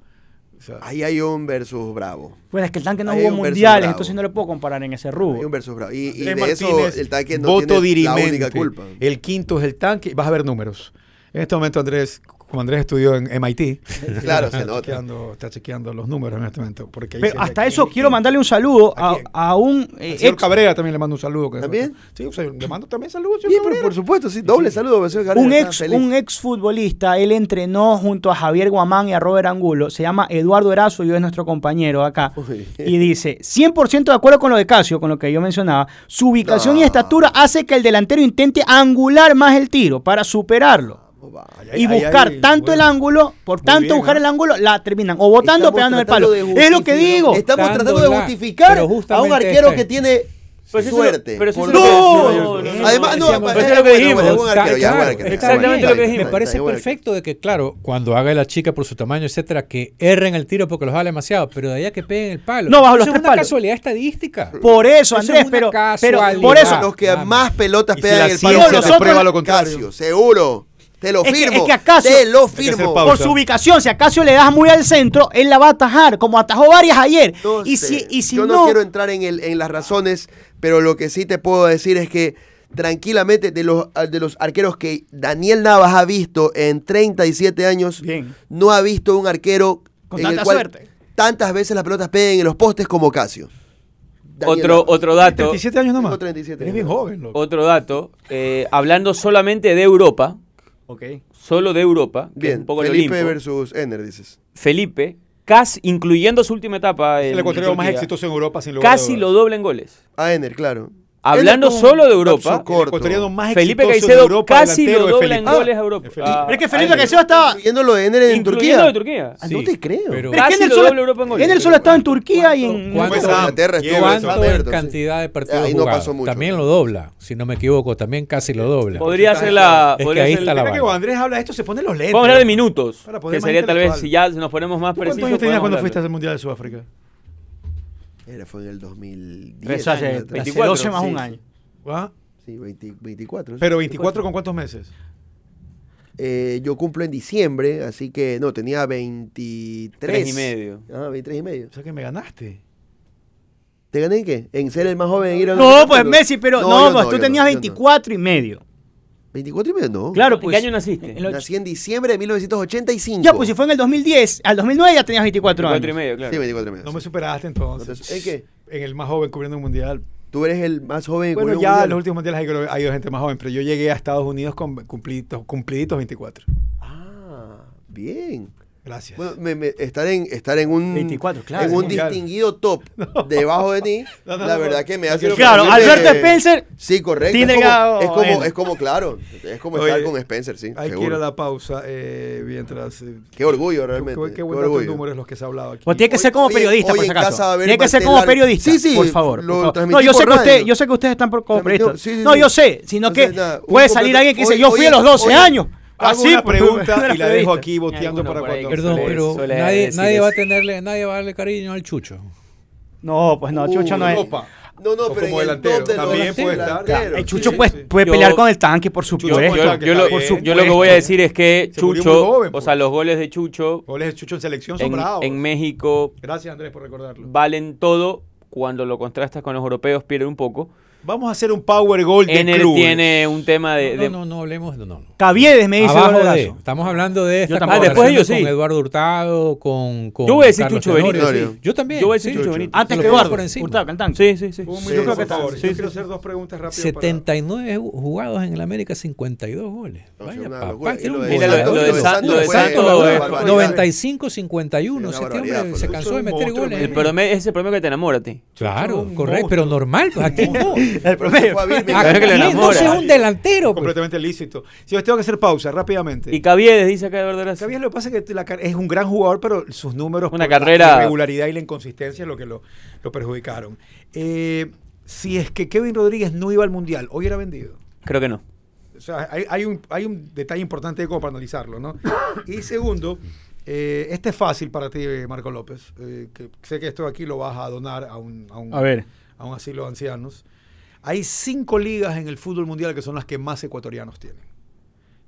O sea, Ahí hay un versus bravo. Pues es que el tanque no jugó mundiales, bravo. entonces no le puedo comparar en ese Hay un rubro. versus bravo. Y, y de Andrés eso Martínez, el tanque no voto tiene dirimente. la única culpa. El quinto es el tanque. Vas a ver números. En este momento, Andrés, como Andrés estudió en MIT, Claro, se está nota. chequeando, está chequeando los números en este momento. Porque Pero hasta eso es quiero quién. mandarle un saludo ¿A a, un eh, señor ex, Cabrera también le mando un saludo. ¿También? Sí, o sea, le mando también saludos. señor Sí, pero Cabrera. por supuesto, sí. Doble saludo, señor un ex, un ex futbolista, él entrenó junto a Javier Guamán y a Robert Angulo, se llama Eduardo Erazo y es nuestro compañero acá. Uy. Y dice, 100% de acuerdo con lo de Casio, con lo que yo mencionaba, su ubicación y estatura hace que el delantero intente angular más el tiro para superarlo. Ahí- y buscar ahí, tanto bueno. el ángulo, por Muy tanto bien, buscar el ángulo, la terminan o botando o pegando en el palo. Es lo que digo. Estamos tratando de justificar a un arquero este- que tiene Pero suerte. pero eso No, no, no, no, Además, no, es- es es lo que dijimos. es exactamente lo que dijimos. Me parece perfecto de que, claro, cuando haga la chica por su tamaño, etcétera, que erren el tiro porque los jala demasiado, pero de allá que peguen el palo. No, bajo los es tres una palos. casualidad estadística. Por eso, es Andrés, una pero, por eso, Los que más pelotas pegan el palo. nosotros- prueba lo contrario. Seguro. Te lo Es que- firmo. es que acaso- te lo firmo. por su ubicación, si acaso le das muy al centro, él la va a atajar, como atajó varias ayer. No y, sé, si, y si yo no, no, quiero entrar en, el, en las razones, pero lo que sí te puedo decir es que tranquilamente de los, de los arqueros que Daniel Navas ha visto en 37 años, Bien. no ha visto un arquero Con en el tanta cual suerte. tantas veces las pelotas peguen en los postes como Casio. Daniel Otro, Navas. otro dato, 37 años nomás. Tengo 37 Eres bien joven, loco. otro dato, eh, hablando solamente de Europa, Ok. solo de Europa, que es Bien, un poco el Felipe Olimpo, versus Ener, dices. Felipe, casi, incluyendo su última etapa, Es en el ecuatoriano más exitoso en Europa, sin lugar a casi dudas. lo dobla en goles. A Ener, claro. Hablando solo de Europa, más Felipe Caicedo Europa casi lo dobla en goles a Ah, Europa. Ah, Pero es que Felipe. Caicedo estaba. Incluyendo lo de Ener en Turquía. de Turquía. Ah, Sí, no te creo. pero- Pero es que solo, estaba en Turquía y en. ¿Cuánto- Inglaterra ¿Cuánto cantidad de partidos Ahí no jugados? pasó mucho. También lo dobla, si no me equivoco, también casi lo dobla. Podría ser la. Es que ahí está la que cuando Andrés habla de esto se pone los lentes. Vamos a hablar de minutos. Que sería tal vez, si ya nos ponemos más ¿Tú precisos. ¿Cuántos años tenías cuando fuiste al Mundial de Sudáfrica? Era, fue en el 2010. Eso hace, años hace 24, 12 más sí, un año. ¿Ah? Sí, 20 24. sí. Pero 24 con cuántos meses? Eh, yo cumplo en diciembre, así que no, tenía 23. Tres y medio. Ah, 23 y medio. O sea que me ganaste. ¿Te gané en qué? ¿En ser el más joven en ir a No, pues Messi, pero no, yo pues tú yo tenías yo no. 24 y medio. 24 y medio, no. Claro, ¿En pues. qué año naciste? Nací en diciembre de 1985. Ya, pues si fue en el 2010, al 2009 ya tenías 24 Cuatro y años. medio, claro. Sí, 24 y medio. No me sí. superaste entonces. Entonces, ¿en qué? En el más joven cubriendo un mundial. Tú eres el más joven en Bueno, ya en los últimos mundiales hay, ha ido gente más joven, pero yo llegué a Estados Unidos con cumpliditos, cumpliditos 24. Ah, bien. Gracias. Bueno, me- me- estar, en, estar en un, 24, claro, en un mundial. distinguido top debajo de ti, No, no, la no, verdad no. que me No hace... quiero- Claro, Alberto Spencer. Sí, correcto. tiene es, como, que- es, como, es como, claro, es como Oye, estar con Spencer, sí, hay que ir seguro. a la pausa eh, mientras... eh, Qué orgullo, realmente. Qué, qué qué buen dato de orgullo. números los que se ha hablado aquí. Pues tiene que ser como periodista, hoy por si acaso. Tiene que ser como periodista. Sí, sí, Por favor. lo por favor. transmití No, yo sé, que usted, radio. yo sé que ustedes están por- como periodistas. sí, no, yo sé, sino que puede salir alguien que dice, yo fui a los 12 hoy- años. Hago Así, una pues, pregunta y la dejo aquí boteando para cuando... Perdón, suele- pero suele nadie, nadie va a tenerle, nadie va a darle cariño al chucho. No, pues no, Uh, Chucho no es. Opa. No, no, O pero como en el delantero, top de los también puede estar. El Chucho Sí, pues, sí. puede Yo- pelear con el tanque, por Yo, supuesto. yo- Supuesto, yo lo, por yo lo que voy a decir es que Se Chucho, joven, o pues. sea, los goles de Chucho Goles de Chucho en selección son en, bravos. en México Gracias, Andrés, por recordarlo. valen todo. Cuando lo contrastas con los europeos pierde un poco. Vamos a hacer un Power Goal de Ener clubes. tiene un tema de... No, de- no, no hablemos, no, no. Caviedes me dice Abajo de, estamos hablando de esta Yo. Ah, después ellos sí. con Eduardo Hurtado, con, con Yo voy a decir Carlos Chucho Benítez. sí. Yo también. Yo voy a decir sí. Chucho Benítez. Antes que Eduardo. por encima. Hurtado, que tanque. Sí, sí, sí. Un Sí, minuto, por por favor. Yo Sí, quiero sí, hacer dos preguntas rápidas. 79 jugados en el América, 52 goles. No, Vaya, papá, lo un lo- de Santos una es- barbaridad. 95, 51. Una Ese barbaridad, hombre se cansó de meter goles. Ese es el promedio que te enamora a ti. Claro, correcto, pero normal. Pues aquí no. El promedio. Fue a Birmingham. Claro que le Aquí enamora. no es un delantero. pues. Completamente lícito. Si yo tengo que hacer pausa rápidamente. Y Caviedes dice acá de verdad. Sabías lo que pasa es que la es un gran jugador, pero sus números, Una por la carrera- irregularidad y la inconsistencia es lo que lo, lo perjudicaron. Eh, si es que Kevin Rodríguez no iba al mundial, hoy era vendido. Creo que no. O sea, hay, hay un, hay un detalle importante como para analizarlo, ¿no? Y segundo, eh, este es fácil para ti, Marco López, eh, que sé que esto aquí lo vas a donar a un, a un, A ver. a un asilo de ancianos. Hay cinco ligas en el fútbol mundial que son las que más ecuatorianos tienen.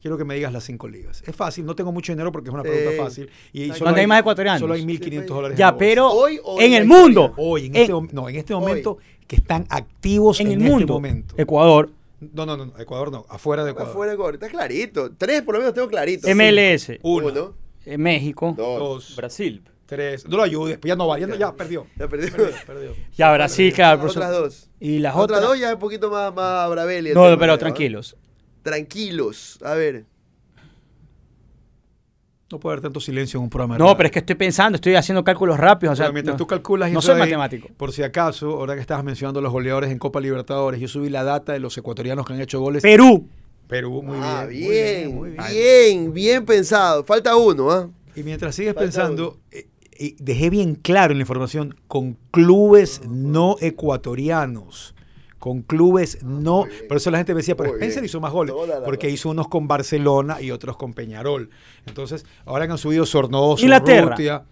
Quiero que me digas las cinco ligas. Es fácil, no tengo mucho dinero porque es una pregunta fácil. Y ¿Dónde solo hay más ecuatorianos? Solo hay Sí, 1.500 pues. dólares. en Ya, bolsa. pero Hoy en en el mundo. historia. Hoy, en en- este, no, en este Hoy. momento, que están activos en en, el este mundo. momento. Ecuador. No, no, no, Ecuador no, afuera de Ecuador. Afuera de Ecuador. Está clarito. Tres por lo menos tengo clarito. MLS. Uno, Uno. eh, México. Dos. dos, Brasil. Tres. No lo ayudes, pues ya no va, ya, no- ya perdió. Ya perdí. Perdió, perdió. Ya Brasil, claro. por Otras su- dos. Y las Otras otras. dos ya es un poquito más, más No, pero tranquilos. Tranquilos. A ver. No puede haber tanto silencio en un programa. No, pero es que estoy pensando, estoy haciendo cálculos rápidos. O sea, Pero mientras no, tú calculas y no soy ahí, matemático. Por si acaso, ahora que estabas mencionando los goleadores en Copa Libertadores, yo subí la data de los ecuatorianos que han hecho goles. Perú. Perú, muy ah, bien. bien. muy Bien, bien. bien, pensado. Falta uno, ¿ah? Y mientras sigues Falta pensando, eh, y dejé bien claro en la información, con clubes no ecuatorianos. Con clubes no. Por eso la gente me decía, pero Spencer bien. hizo más goles. Porque hizo unos con Barcelona y otros con Peñarol. Entonces, ahora que han subido Sornoso, Inglaterra. Rutia.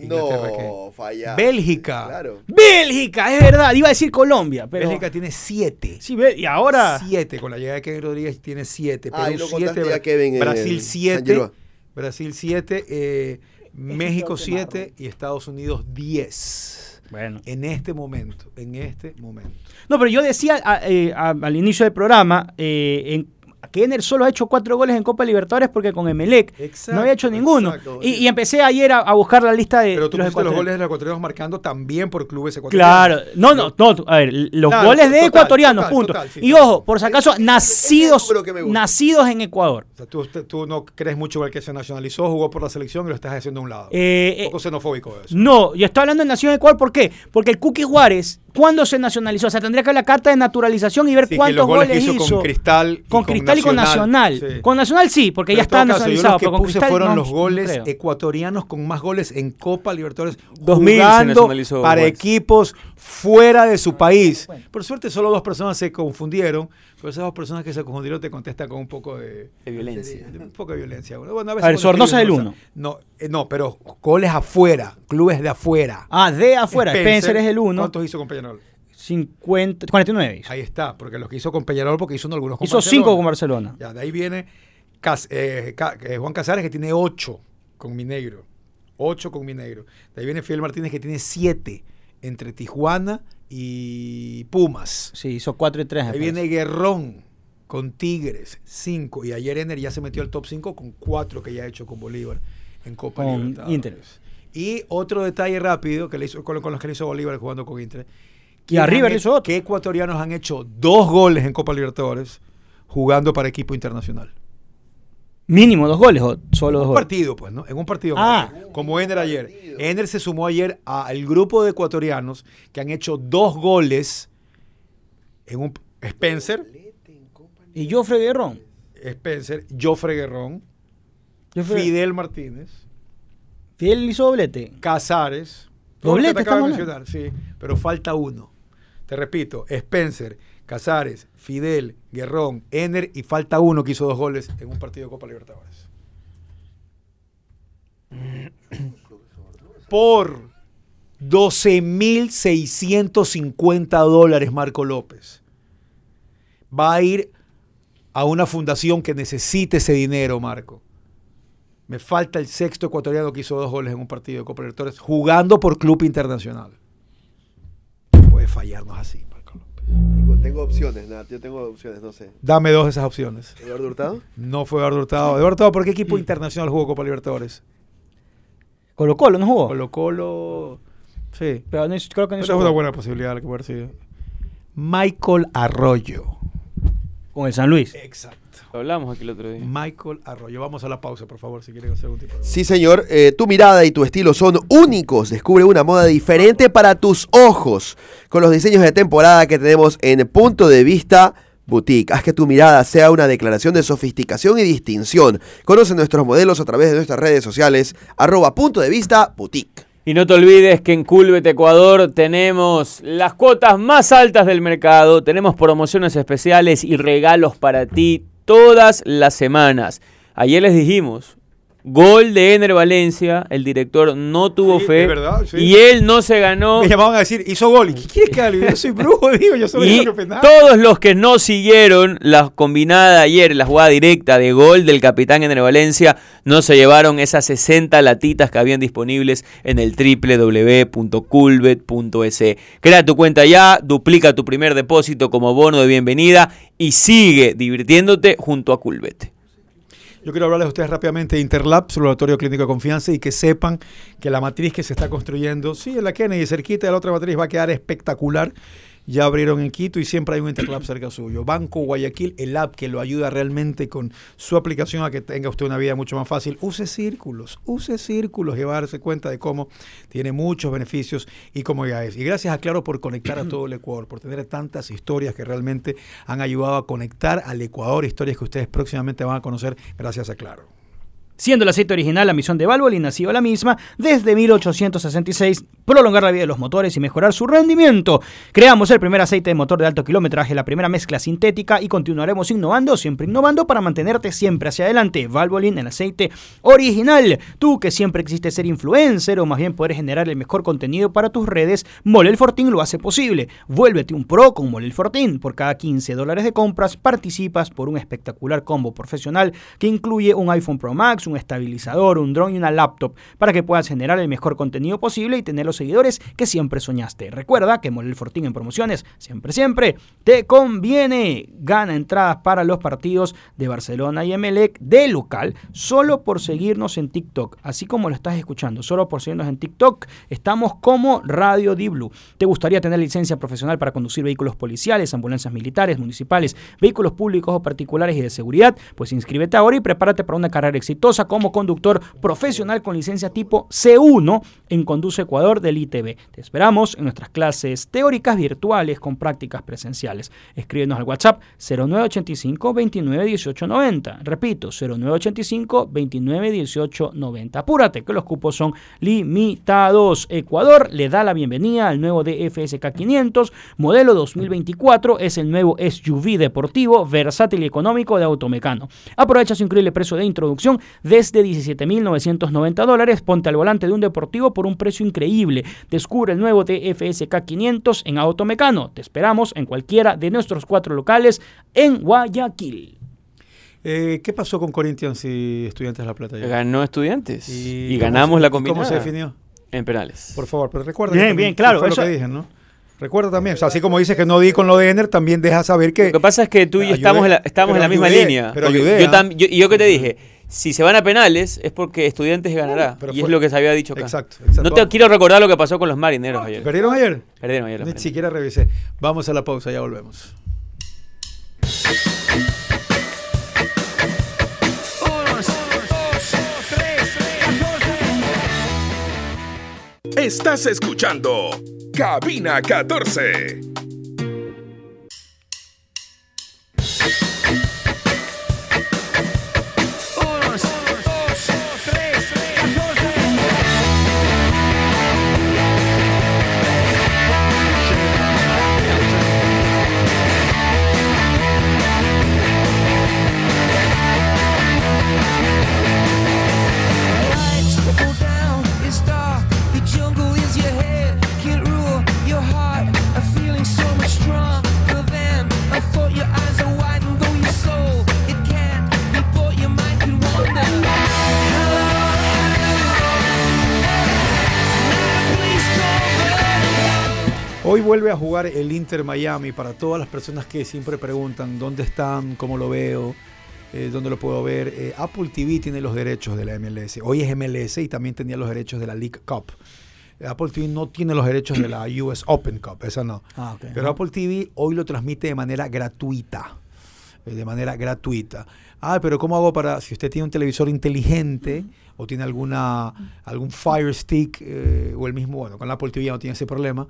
¿Inglaterra qué? No, falla. Bélgica. Claro. Bélgica, es verdad. Iba a decir Colombia, pero. Bélgica tiene siete. Sí, ve- y ahora. Siete, con la llegada de Kevin Rodríguez tiene siete. Ah, Perú y lo siete, Brasil el San siete. Brasil siete, eh, México siete y Estados Unidos diez. Bueno. En este momento, en este momento. No, pero yo decía a- eh, a- al inicio del programa eh, en, que Ener solo ha hecho cuatro goles en Copa Libertadores porque con Emelec Exacto, no había hecho ninguno. exacto, y, empecé ayer a, a buscar la lista de, Pero tú pusiste los ecuatorianos. goles de los ecuatorianos marcando también por clubes ecuatorianos. Claro, no, no, no, a ver, los Claro, goles de total, ecuatorianos, total, punto. total, sí, y ojo, por si acaso, nacidos, nacidos en Ecuador. O sea, tú, tú no crees mucho en el que se nacionalizó, jugó por la selección y lo estás haciendo a un lado. Eh, un poco xenofóbico eso. No, yo estoy hablando de Nación de Ecuador, ¿por qué? Porque el Cookie Juárez, ¿cuándo se nacionalizó? O sea, tendría que ver la carta de naturalización y ver Sí, que cuántos los goles hizo hizo. con Cristal y Con con Cristal y con Nacional, Nacional. sí. Con Nacional sí, porque Pero ya está caso, yo nacionalizado. los que pero con puse Cristal fueron no, los goles creo. ecuatorianos con más goles en Copa Libertadores 2000 se jugando nacionalizó para equipos fuera de su país. Por suerte solo dos personas se confundieron, pero esas dos personas que se confundieron te contestan con un poco de, De violencia. de un poco de violencia. Bueno, veces A ver, Sornosa es el no sa- No, eh, no, pero goles afuera, clubes de afuera. Ah, de afuera. Spencer, es el 1. ¿Cuántos hizo con Peñarol? 50, 49 hizo. Ahí está, porque los que hizo con Peñarol, porque hizo algunos con Hizo Barcelona. 5 con Barcelona. Ya, de ahí viene Cas- eh, eh, Juan Casares que tiene 8 con Minegro. 8 con Minegro. De ahí viene Fidel Martínez que tiene 7 entre Tijuana y Pumas. Sí, hizo 4 y 3. De ahí viene Guerrón con Tigres, 5. Y ayer Ener ya se metió al top 5 con 4 que ya ha hecho con Bolívar en Copa Con Libertadores. Inter. Y otro detalle rápido que le hizo, con, con los que le hizo Bolívar jugando con Inter. Y a ¿Quién River han le hecho- hizo otro. ¿Qué ecuatorianos han hecho dos goles en Copa Libertadores jugando para equipo internacional? Mínimo dos goles o solo dos un goles. partido, pues, ¿no? En un partido. Ah. más. Como Ener ayer. Ener se sumó ayer al grupo de ecuatorianos que han hecho dos goles en un Spencer, Y Joffre Guerrón. Spencer, Joffre Guerrón, Joffre- Fidel Martínez, Fidel hizo doblete. Casares. Doblete, te acabo de estamos mencionar, sí, pero falta uno. Te repito, Spencer, Casares, Fidel, Guerrón, Ener y falta uno que hizo dos goles en un partido de Copa Libertadores. Por 12.650 dólares, Marco López. Va a ir a una fundación que necesite ese dinero, Marco. Me falta el sexto ecuatoriano que hizo dos goles en un partido de Copa Libertadores jugando por club internacional. Puede fallarnos así, Marco López. Tengo, tengo opciones, Nat, yo tengo opciones, no sé. Dame dos de esas opciones. ¿Eduardo Hurtado? No fue Eduardo Hurtado. Eduardo Hurtado, ¿por qué equipo internacional jugó Copa Libertadores? Colo Colo, ¿no jugó? Colo Colo. Sí. Pero no creo que no Esa hizo es una buena posibilidad que puede haber sido. Michael Arroyo. Con el San Luis. Exacto. Lo hablamos aquí el otro día. Michael Arroyo. Vamos a la pausa, por favor, si quieren hacer algún tipo de. Sí, señor. Eh, tu mirada y tu estilo son únicos. Descubre una moda diferente para tus ojos con los diseños de temporada que tenemos en Punto de Vista Boutique. Haz que tu mirada sea una declaración de sofisticación y distinción. Conoce nuestros modelos a través de nuestras redes sociales, arroba Punto de Vista Boutique. Y no te olvides que en Culvet Ecuador tenemos las cuotas más altas del mercado, tenemos promociones especiales y regalos para ti todas las semanas. Ayer les dijimos, gol de Ener Valencia, el director no tuvo Sí, fe es verdad, sí. y él no se ganó. Me llamaban a decir, hizo gol. ¿Y ¿Qué quieres que haga? Yo soy brujo, digo, yo soy Y todos los que no siguieron la combinada ayer, la jugada directa de gol del capitán Ener Valencia, no se llevaron esas 60 latitas que habían disponibles en el www.culbet.es. Crea tu cuenta ya, duplica tu primer depósito como bono de bienvenida y sigue divirtiéndote junto a Culbet. Yo quiero hablarles a ustedes rápidamente de Interlab, su laboratorio clínico de confianza, y que sepan que la matriz que se está construyendo, sí, en la Kennedy, cerquita de la otra matriz, va a quedar espectacular. Ya abrieron en Quito y siempre hay un Interlab cerca suyo. Banco Guayaquil, el app que lo ayuda realmente con su aplicación a que tenga usted una vida mucho más fácil. Use círculos, use círculos y va a darse cuenta de cómo tiene muchos beneficios y cómo ya es. Y gracias a Claro por conectar a todo el Ecuador, por tener tantas historias que realmente han ayudado a conectar al Ecuador, historias que ustedes próximamente van a conocer gracias a Claro. Siendo el aceite original la misión de Valvoline, ha sido la misma desde 1866, prolongar la vida de los motores y mejorar su rendimiento. Creamos el primer aceite de motor de alto kilometraje, la primera mezcla sintética y continuaremos innovando, siempre innovando para mantenerte siempre hacia adelante. Valvoline, el aceite original. Tú que siempre quisiste ser influencer o más bien poder generar el mejor contenido para tus redes, Molel Fortín lo hace posible. Vuélvete un pro con Molel Fortín. Por cada 15 dólares de compras participas por un espectacular combo profesional que incluye un iPhone Pro Max, un estabilizador, un drone y una laptop para que puedas generar el mejor contenido posible y tener los seguidores que siempre soñaste. Recuerda que Molel Fortín en promociones siempre, siempre te conviene. Gana entradas para los partidos de Barcelona y Emelec de local solo por seguirnos en TikTok, así como lo estás escuchando, solo por seguirnos en TikTok. Estamos como Radio Diblu. ¿Te gustaría tener licencia profesional para conducir vehículos policiales, ambulancias militares, municipales, vehículos públicos o particulares y de seguridad? Pues inscríbete ahora y prepárate para una carrera exitosa como conductor profesional con licencia tipo C1 en Conduce Ecuador del ITV. Te esperamos en nuestras clases teóricas virtuales con prácticas presenciales. Escríbenos al WhatsApp 0985 29 18 90. Repito, 0985 29 18 90. Apúrate que los cupos son limitados. Ecuador le da la bienvenida al nuevo DFSK 500, modelo 2024. Es el nuevo SUV deportivo, versátil y económico de Automecano. Aprovecha su increíble precio de introducción desde 17.990 dólares. Ponte al volante de un deportivo por un precio increíble. Descubre el nuevo DFSK 500 en Automecano. Te esperamos en cualquiera de nuestros cuatro locales en Guayaquil. Eh, ¿Qué pasó con Corinthians y Estudiantes de La Plata? ayer? Ganó estudiantes y, ganamos se- la y ¿Cómo combinada se definió? en penales. Por favor, pero recuerda. Bien, que también bien, claro, Fue lo eso- que dije, ¿no? Recuerda también, o sea, así como dices que no di con lo de Ener, también deja saber que. Lo que pasa es que tú y yo Ayudé, estamos en la, estamos en la misma ayudé, línea. pero ayudé, yo, y yo que te dije, si se van a penales es porque Estudiantes ganará. pero y fue- es lo que se había dicho acá. Exacto, exacto. No te Vamos. quiero recordar lo que pasó con los marineros ayer. ¿Perdieron ayer? Perdieron ayer. Ni siquiera revisé. Vamos a la pausa, ya volvemos. Estás escuchando Cabina 14. Vuelve a jugar el Inter Miami para todas las personas que siempre preguntan dónde están, cómo lo veo, eh, dónde lo puedo ver. Eh, Apple TV tiene los derechos de la MLS. Hoy es MLS y también tenía los derechos de la League Cup. Apple TV no tiene los derechos de la US Open Cup, esa no. Ah, ok. Pero Apple TV hoy lo transmite de manera gratuita. eh, De manera gratuita. Ah, pero ¿cómo hago para, si usted tiene un televisor inteligente o tiene alguna algún Fire Stick eh, o el mismo, bueno, con Apple TV ya no tiene ese problema,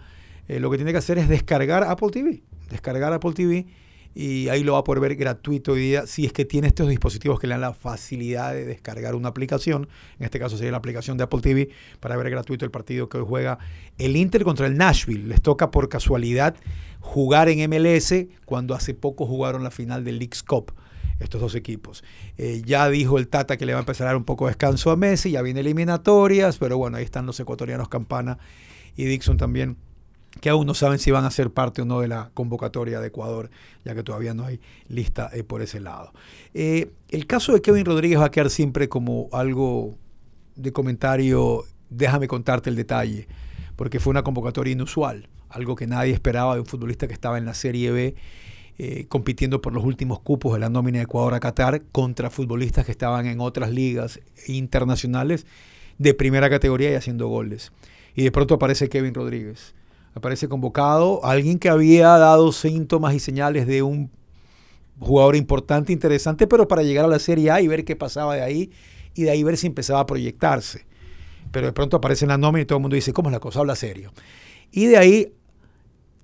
eh, lo que tiene que hacer es descargar Apple TV. Descargar Apple TV y ahí lo va a poder ver gratuito hoy día si es que tiene estos dispositivos que le dan la facilidad de descargar una aplicación. En este caso sería la aplicación de Apple TV para ver gratuito el partido que hoy juega el Inter contra el Nashville. Les toca por casualidad jugar en MLS cuando hace poco jugaron la final del Leagues Cup estos dos equipos. Eh, ya dijo el Tata que le va a empezar a dar un poco de descanso a Messi, ya viene eliminatorias, pero bueno, ahí están los ecuatorianos Campana y Dixon también que aún no saben si van a ser parte o no de la convocatoria de Ecuador, ya que todavía no hay lista eh, por ese lado. Eh, el caso de Kevin Rodríguez va a quedar siempre como algo de comentario, déjame contarte el detalle, porque fue una convocatoria inusual, algo que nadie esperaba de un futbolista que estaba en la Serie B. eh, compitiendo por los últimos cupos de la nómina de Ecuador a Qatar contra futbolistas que estaban en otras ligas internacionales de primera categoría y haciendo goles. Y de pronto aparece Kevin Rodríguez aparece convocado alguien que había dado síntomas y señales de un jugador importante, interesante, pero para llegar a la Serie A y ver qué pasaba de ahí y de ahí ver si empezaba a proyectarse. Pero de pronto aparece en la nómina y todo el mundo dice, ¿cómo es la cosa? Habla serio. Y de ahí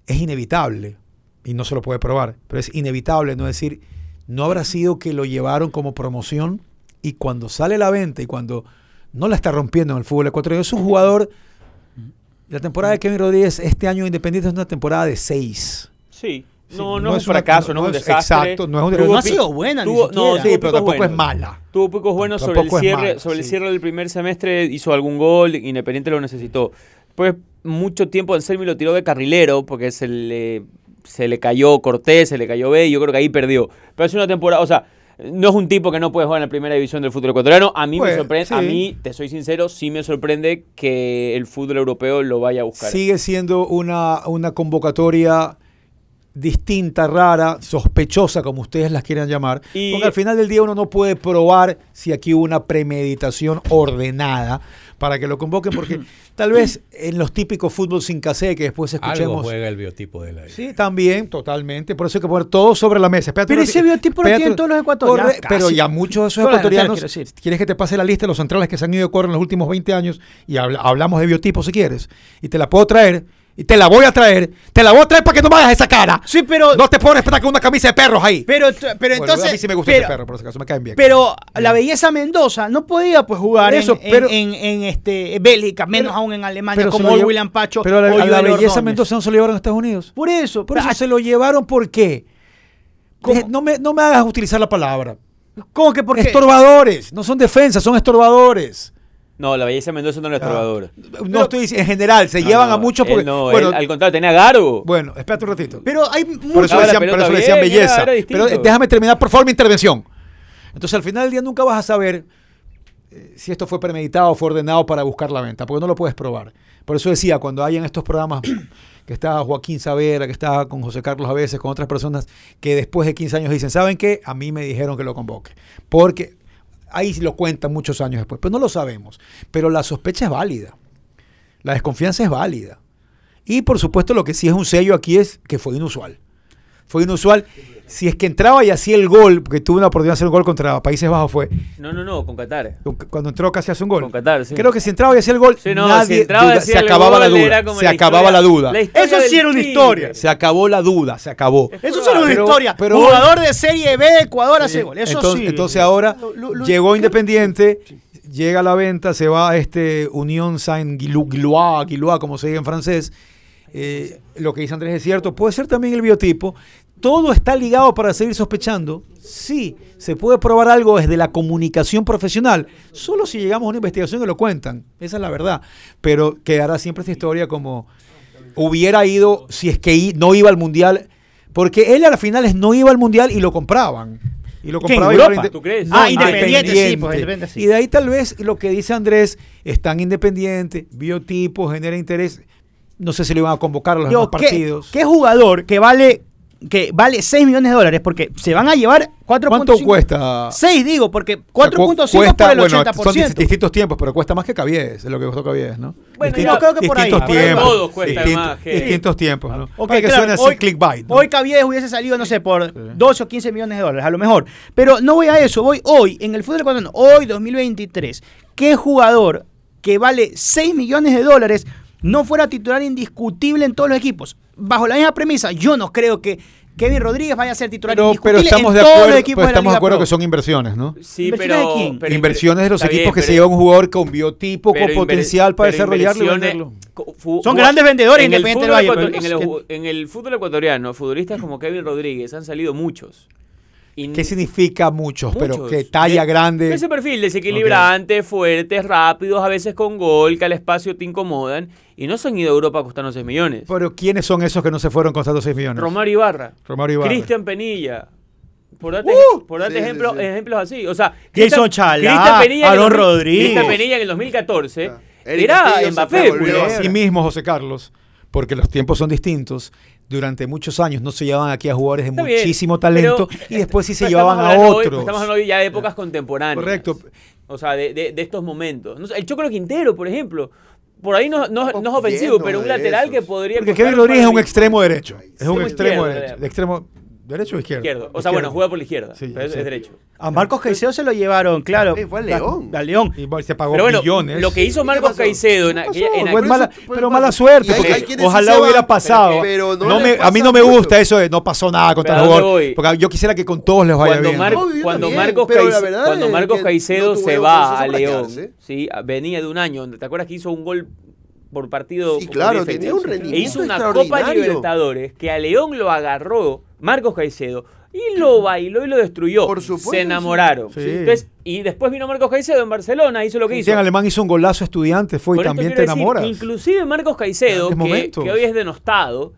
es inevitable, y no se lo puede probar, pero es inevitable no decir, no habrá sido que lo llevaron como promoción y cuando sale la venta y cuando no la está rompiendo en el fútbol ecuatoriano, es un jugador la temporada de Kevin Rodríguez este año Independiente es una temporada de seis. Sí. Sí, No, no no, es es un una- fracaso, no no, es un es- desastre. exacto, no es un- No ha sido buena tuvo- no, Sí, pero tampoco es mala. Tuvo picos buenos sobre el cierre, mala, sobre el cierre del primer semestre, hizo algún gol, Independiente lo necesitó. Después, mucho tiempo Anselmi lo tiró de carrilero, porque se le, se le cayó Cortés, se le cayó B, y yo creo que ahí perdió. Pero es una temporada, o sea, no es un tipo que no puede jugar en la primera división del fútbol ecuatoriano. A mí me sorprende, a mí, te soy sincero, sí me sorprende que el fútbol europeo lo vaya a buscar. Sigue siendo una, una convocatoria distinta, rara, sospechosa, como ustedes las quieran llamar. Y- porque al final del día uno no puede probar si aquí hubo una premeditación ordenada para que lo convoquen, porque tal vez en los típicos fútbol sin casé que después Algo escuchemos. juega el biotipo de la Sí, también, totalmente. Por eso hay que poner todo sobre la mesa. Espérate Pero ese biotipo lo tienen todos los ecuatorianos, Corre- Pero casi. ya muchos de esos Todas ecuatorianos. decir. ¿Quieres que te pase la lista de los centrales que se han ido de en los últimos 20 años? Y habla- hablamos de biotipo si quieres. Y te la puedo traer. Y te la voy a traer. Te la voy a traer para que no me hagas esa cara. Sí, pero. No te puedo respetar con una camisa de perros ahí. Pero, pero Bueno, entonces. a mí sí me gusta pero, ese perro, por si acaso me caen bien. Pero la belleza Mendoza no podía pues jugar eso, en, en- pero- en, en, este Bélgica, menos Pero- aún en Alemania, como hoy William Pacho. Pero la, a belleza Ordóñez. Mendoza no se lo llevaron a Estados Unidos. Por eso, Por eso ah, se lo llevaron, ¿por qué? No me, no me hagas utilizar la palabra. ¿Cómo que por qué? Estorbadores. No son defensas, son estorbadores. No, la belleza de Mendoza no era estorbador. No estoy diciendo en general, se No, llevan no, a muchos él porque. no, bueno, él, al contrario, tenía Garo. bueno, espérate un ratito. Pero hay por eso decían, pero por eso decían bien, era- belleza. era pero eh, déjame terminar, por favor, mi intervención. Entonces, al final del día nunca vas a saber eh, si esto fue premeditado o fue ordenado para buscar la venta, porque no lo puedes probar. Por eso decía, cuando hay en estos programas que está Joaquín Savera, que está con José Carlos a veces, con otras personas que después de 15 años dicen, ¿saben qué? A mí me dijeron que lo convoque. Porque ahí lo cuentan muchos años después, pero no lo sabemos. Pero la sospecha es válida. La desconfianza es válida. Y por supuesto lo que sí es un sello aquí es que fue inusual. Fue inusual. Si es que entraba y hacía el gol, porque tuvo una oportunidad de hacer un gol contra Países Bajos, fue No, no, no, con Qatar. cuando entró casi hace un gol. Con Qatar, sí. Creo que si entraba y hacía el gol, Sí, no, nadie si entraba y duda- se acababa la duda. Se la acababa historia- la duda. la Eso sí era una historia. Se acabó la duda, se acabó. Eso sí era una Pero- historia. pero- Jugador de Serie B de Ecuador hace gol. Eso entonces, sí. entonces ahora Lo- lo- lo- llegó. Independiente, llega a la venta, se va a este Unión Saint-Gillois, Gillois, como se dice en francés. Eh, lo que dice Andrés es cierto, puede ser también el biotipo. Todo está ligado para seguir sospechando. Sí, se puede probar algo desde la comunicación profesional, solo si llegamos a una investigación que lo cuentan. Esa es la verdad. Pero quedará siempre esta historia como hubiera ido si es que no iba al mundial, porque él a las finales no iba al mundial y lo compraban. Y lo ¿Qué, en compraba y Europa? ¿Tú crees? Ah, Independiente, sí, pues, Independiente, sí. Y de ahí tal vez lo que dice Andrés, están independientes, biotipo, genera interés. No sé si lo iban a convocar a los Digo, demás ¿qué, partidos. qué jugador que vale que vale 6 millones de dólares? Porque se van a llevar 4.5. ¿Cuánto cuesta? 6 digo, porque O sea, 4.5 cuesta- por el bueno, 80%. Son dis- distintos tiempos, pero cuesta más que Cavies, es lo que costó Cavies, ¿no? Bueno, yo creo que por ahí. distintos ahí tiempos. todos cuestan distintos, más que- distintos tiempos, ¿no? Ok, Para que claro, suene así hoy, clickbait. ¿no? hoy Caviedes hubiese salido, no sé, por 12 o 15 millones de dólares, a lo mejor. Pero no voy a eso, voy hoy, en el fútbol ecuatoriano, hoy 2023. ¿Qué jugador que vale 6 millones de dólares no fuera titular indiscutible en todos los equipos? Bajo la misma premisa, yo no creo que Kevin Rodríguez vaya a ser titular pero, pero indiscutible estamos en de todos acuerdo, los equipos pero de la estamos de Liga acuerdo Pro. que son inversiones, ¿no? Sí, ¿Inversiones pero, de quién? pero inversiones de los equipos bien, que se pero- lleva un jugador con biotipo, pero con potencial para pero desarrollarlo y venderlo. Son grandes vendedores en el Independiente fútbol del Valle, pero en, el, en el fútbol ecuatoriano, futbolistas como Kevin Rodríguez han salido muchos. ¿Qué significa muchos? Pero que talla De- grande. de ese perfil, desequilibrantes, fuertes, rápidos, a veces con gol, que al espacio te incomodan. Y no se han ido a Europa costando 6 millones. Pero ¿quiénes son esos que no se fueron costando 6 millones? Romario Ibarra. Romario Ibarra. Cristian Penilla. Por darte, Uh, por darte sí, sí, ejemplos, sí. ejemplos así. O sea, Jason Chalá, Cristian Penilla en el Aaron 2000 Rodríguez. Cristian Penilla en el 2014 Ah, era Mbappé. Así mismo, José Carlos, porque los tiempos son distintos. Durante muchos años no se llevaban aquí a jugadores de Está bien, muchísimo talento pero y después sí se llevaban a hablando hoy- otros. estamos hablando ya de épocas contemporáneas. Correcto. O sea, de, de- de estos momentos. No sé, el Chocolo Quintero, por ejemplo. Por ahí no, no- no es ofensivo, pero un lateral que podría. Porque Kevin Rodríguez es un extremo derecho. Es Sí, un extremo izquierdo, derecho. De extremo derecho o izquierdo. Izquierdo. O sea, Izquierdo. bueno, juega por la izquierda. Sí, pero es, sí. es derecho. A Marcos Caicedo se lo llevaron, claro. Eh, fue al León. A León. Y se pagó Pero bueno, millones. lo que hizo ¿Qué Marcos pasó? Caicedo en ¿Qué aquella. en Pues aquel- mala- pero mala suerte, hay- porque hay sí ojalá hubiera van, pasado. pero no No me- a mí no me mucho. gusta eso de no pasó nada contra el Pero ¿a dónde jugador. Porque yo quisiera que con todos les vaya cuando, bien. Mar- ¿no? Cuando también, Marcos, pero la Caice- verdad cuando Marcos Caicedo no se va proceso a León. ¿sí? venía de un año, ¿te acuerdas que hizo un gol por partido? Sí, por claro, tenía un E rendimiento hizo una Copa. Libertadores que a León lo agarró Marcos Caicedo y lo bailó y lo destruyó. Por supuesto, Se enamoraron. sí. Entonces, y después vino Marcos Caicedo en Barcelona, hizo lo que hizo. En Alemán hizo un golazo estudiante, fue y Con también te decir, enamoras. Inclusive Marcos Caicedo, que, hoy es denostado.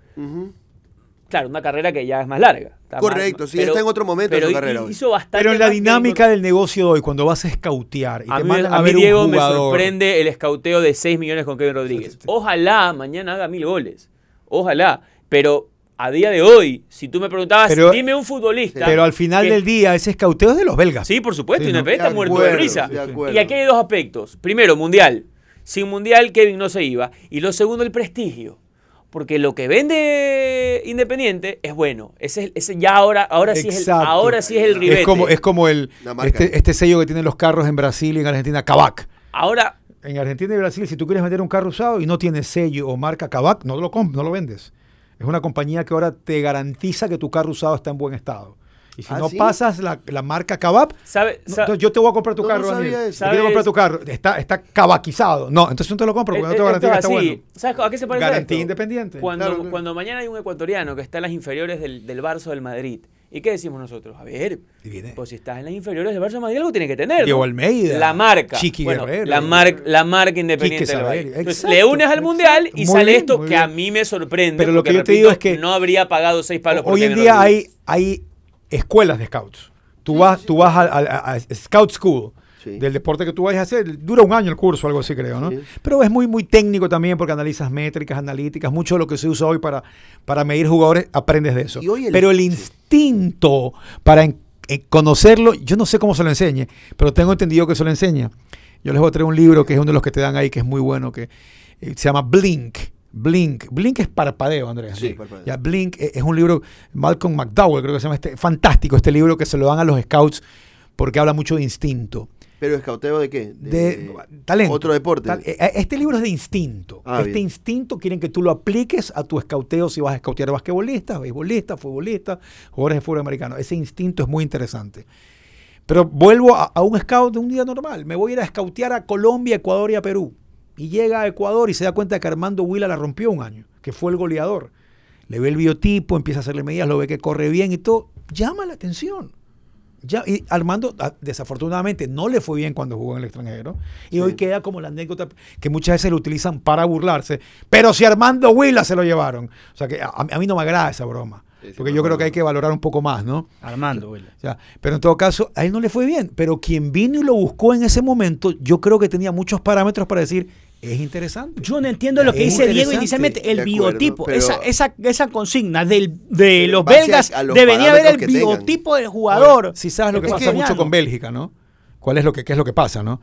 Claro, una carrera que ya es más larga. Está Correcto, más- sí, está en otro momento de pero su carrera hoy. Hizo bastante Pero en la que dinámica del negocio de hoy, cuando vas a escautear y A te mí, mandan a a, mí, ver Diego, un me jugador. sorprende el escauteo de 6 millones con Kevin Rodríguez. Ojalá mañana haga mil goles. Ojalá. Pero a día de hoy, si tú me preguntabas, Pero- dime un futbolista. Pero al final que- del día, ese escauteo es de los belgas. Sí, por supuesto, Sí, ¿no? Independiente De está muerto de risa. de. Y aquí hay dos aspectos. Primero, Mundial. Sin Mundial, Kevin no se iba. Y lo segundo, el prestigio. Porque lo que vende Independiente es bueno. Ese, es- ese ya ahora, ahora sí es el, ahora sí es el ribete. Es como, es como el, este, este sello que tienen los carros en Brasil y en Argentina, Kavak. Ahora, En Argentina y Brasil, si tú quieres vender un carro usado y no tiene sello o marca Kavak, no lo comp- no lo vendes. Es una compañía que ahora te garantiza que tu carro usado está en buen estado. Y si ¿Ah, no sí? pasas la, la marca Kavak, ¿sabe? no, yo te voy a comprar tu No, no carro, Daniel. eso. Si quieres comprar tu carro, está, está cavaquizado. No, entonces no te lo compro porque no te garantiza que está bueno. ¿Sabes a qué se parece Garantía esto? independiente. Cuando, Claro, claro. cuando mañana hay un ecuatoriano que está en las inferiores del, del Barça del Madrid. ¿Y qué decimos nosotros? A ver, pues si estás en las inferiores del Barça o del Madrid, algo tiene que tener. ¿no? Diego Almeida, La marca. Chiqui Bueno, Guerrero. La, mar- la marca independiente del Valle. Entonces, le unes al mundial y Muy sale bien, esto que a mí me sorprende. Pero lo que yo te digo es que- No habría pagado seis palos por Hoy en día hay, hay escuelas de scouts. Tú vas, tú vas a, a- a Scout School. Sí. Del deporte que tú vayas a hacer, dura un año el curso, algo así creo, ¿no? Sí. Pero es muy, muy técnico también porque analizas métricas, analíticas, mucho de lo que se usa hoy para, para medir jugadores, aprendes de eso. El- pero el sí. instinto para en- en conocerlo, yo no sé cómo se lo enseñe, pero tengo entendido que se lo enseña. Yo les voy a traer un libro que es uno de los que te dan ahí, que es muy bueno, que eh, se llama Blink. Blink. Blink es parpadeo, Andrés. Sí, parpadeo. Ya, Blink eh, es un libro, Malcolm McDowell creo que se llama este, fantástico este libro que se lo dan a los scouts porque habla mucho de instinto. ¿Pero escauteo de qué? De, talento. Otro deporte. Tal- eh, este libro es de instinto. Ah, este bien. instinto quieren que tú lo apliques a tu escauteo si vas a escautear basquetbolistas, beisbolistas, futbolistas, jugadores de fútbol americano. Ese instinto es muy interesante. Pero vuelvo a, a un scout de un día normal. Me voy a ir a escautear a Colombia, Ecuador y a Perú. Y llega a Ecuador y se da cuenta que Armando Huila la rompió un año, que fue el goleador. Le ve el biotipo, empieza a hacerle medidas, lo ve que corre bien y todo. Llama la atención. Ya, y Armando, ah, desafortunadamente, no le fue bien cuando jugó en el extranjero. Y hoy queda como la anécdota que muchas veces lo utilizan para burlarse. Pero si Armando Huila se lo llevaron. O sea que a, a mí no me agrada esa broma. Sí, sí, Porque yo creo que hay que valorar un poco más, ¿no? Armando. O sea, pero en todo caso, a él no le fue bien. Pero quien vino y lo buscó en ese momento, yo creo que tenía muchos parámetros para decir, es interesante. Yo no entiendo lo que Es dice Diego inicialmente, el acuerdo, biotipo. pero- esa, esa, esa consigna del, de los belgas a los de venir a ver el tengan. biotipo del jugador. Si sabes lo que pasa mucho con Bélgica, ¿no? ¿Cuál es lo que, qué es lo que pasa, no?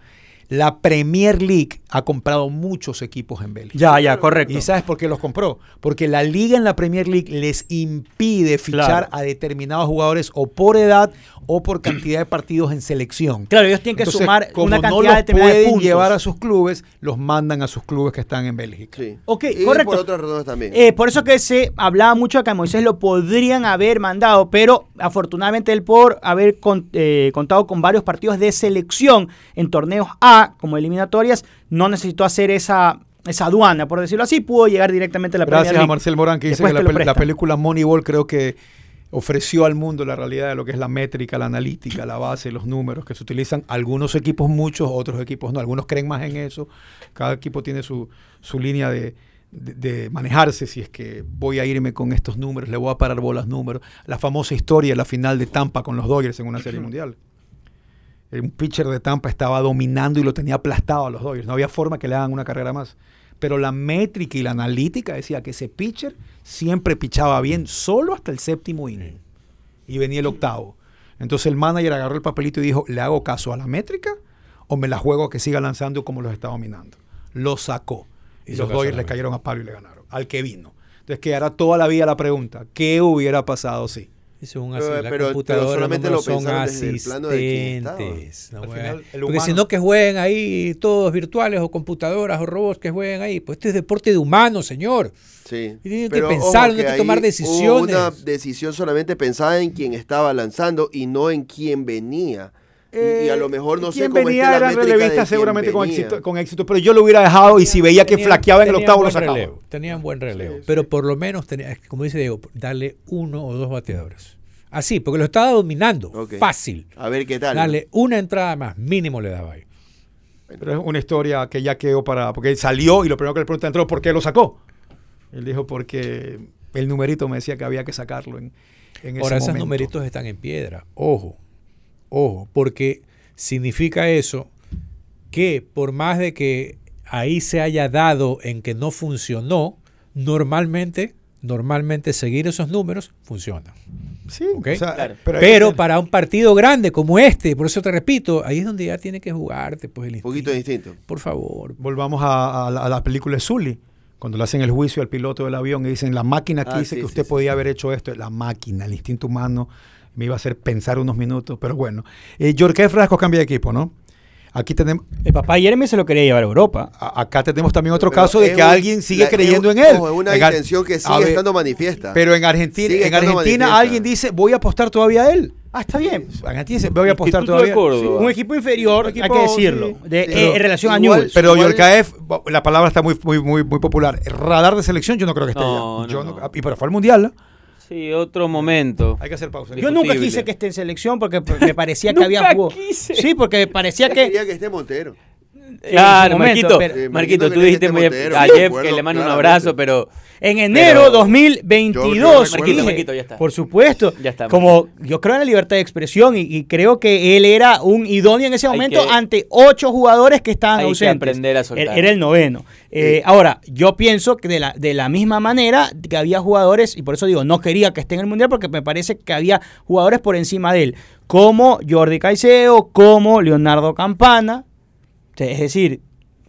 La Premier League ha comprado muchos equipos en Bélgica. Ya, ya, correcto. ¿Y sabes por qué los compró? Porque la liga en la Premier League les impide fichar Claro. a determinados jugadores o por edad o por cantidad de partidos en selección. Claro, ellos tienen que Entonces, sumar como una no cantidad los determinada de pueden puntos. llevar a sus clubes, los mandan a sus clubes que están en Bélgica. Sí. Ok, y correcto. por otras razones también. Eh, por eso que se hablaba mucho de que a Moisés lo podrían haber mandado, pero afortunadamente él por haber con- eh, contado con varios partidos de selección en torneos A como eliminatorias, no necesitó hacer esa, esa aduana, por decirlo así, pudo llegar directamente a la Gracias Premier a. Marcel Morán que dice Después que la, película Moneyball creo que ofreció al mundo la realidad de lo que es la métrica, la analítica, la base, los números que se utilizan. Algunos equipos muchos, otros equipos no. Algunos creen más en eso. Cada equipo tiene su, su línea de, de- de manejarse. Si es que voy a irme con estos números, le voy a parar bolas números. La famosa historia, la final de Tampa con los Dodgers en una serie mundial. Un pitcher de Tampa estaba dominando y lo tenía aplastado a los Dodgers. No había forma que le hagan una carrera más. Pero la métrica y la analítica decía que ese pitcher siempre pichaba bien solo hasta el séptimo inning. Y venía el octavo. Entonces el manager agarró el papelito y dijo, ¿le hago caso a la métrica o me la juego a que siga lanzando como los está dominando? Lo sacó. Y los Dodgers le cayeron a palo y le ganaron. Al que vino. Entonces quedará toda la vida la pregunta, ¿qué hubiera pasado si? Eso es un Pero- así, la pero- pero computadora solamente no lo son el plano de quien asistentes. no Al juegan. final, el Porque si no que jueguen ahí todos virtuales o computadoras o robots que jueguen ahí. Pues este es deporte de humanos, señor. Sí. Y tienen que Pero, pensar, ojo, tienen que tomar hubo decisiones. Una decisión solamente pensada en quien estaba lanzando y no en quién venía. Y- y, a lo mejor no sé cómo venía la de relevistas quién seguramente con éxito, con éxito, pero yo lo hubiera dejado y si veía que flaqueaba en el octavo lo sacaba. relevo, Tenían buen relevo. Sí, pero por lo menos, tenía, como dice Diego, darle uno o dos bateadores. Así, porque lo estaba dominando. Fácil. A ver qué tal. Darle una entrada más, mínimo le daba ahí. Pero es una historia que ya quedó para. Porque él salió y lo primero que le pregunté entró, ¿por qué lo sacó? Él dijo, porque el numerito me decía que había que sacarlo en, en ese Ahora, esos momento. numeritos están en piedra. Ojo, ojo, porque significa eso que por más de que ahí se haya dado en que no funcionó, normalmente, normalmente seguir esos números funciona. Sí, Ok. o sea, Claro. pero, para un partido grande como este, por eso te repito, ahí es donde ya tiene que jugarte pues el Un poquito instinto. distinto. Por favor. volvamos a, a la, a la película de Zully, cuando le hacen el juicio al piloto del avión y dicen, la máquina que Ah, dice sí, que sí, usted sí. podía haber hecho esto, la máquina, el instinto humano, me iba a hacer pensar unos minutos, pero bueno. Eh, Yorke Frasco cambia de equipo, ¿no? Aquí tenemos, El papá Jeremy se lo quería llevar a Europa. a- acá tenemos también otro Pero caso de que un- alguien sigue la- creyendo es- en él. es una En intención que sigue ver, estando manifiesta. Pero en Argentina, en Argentina manifiesta. alguien dice, voy a apostar todavía a él. Ah, está bien. En Argentina dice, voy a apostar todavía. Un equipo inferior, Un hay que decirlo, sí. de, Pero eh, en relación a Newell's. Pero la palabra está muy, muy, muy, muy popular. Radar de selección, yo no creo que esté No, no, no. y pero fue al mundial, ¿no? Sí, otro momento. Hay que hacer pausa. Yo nunca quise que esté en selección porque me parecía que había Nunca jugado. quise. Sí, porque parecía que quería que esté Montero. Claro, su momento, Marquito, pero- Eh, Marquito, Marquito tú dijiste muy Montero, a Jeff que le mando un abrazo, pero En enero Pero- 2022, Yo-. Marquito, Marquito, ya está. por supuesto, Ya está, como yo creo en la libertad de expresión y, y creo que él era un idóneo en ese momento que- ante ocho jugadores que estaban hay que ausentes. aprender a soltar. Era- el noveno. Eh, Ahora, yo pienso que de la, de la misma manera que había jugadores, y por eso digo, no quería que esté en el Mundial porque me parece que había jugadores por encima de él, como Jordi Caicedo, como Leonardo Campana, es decir,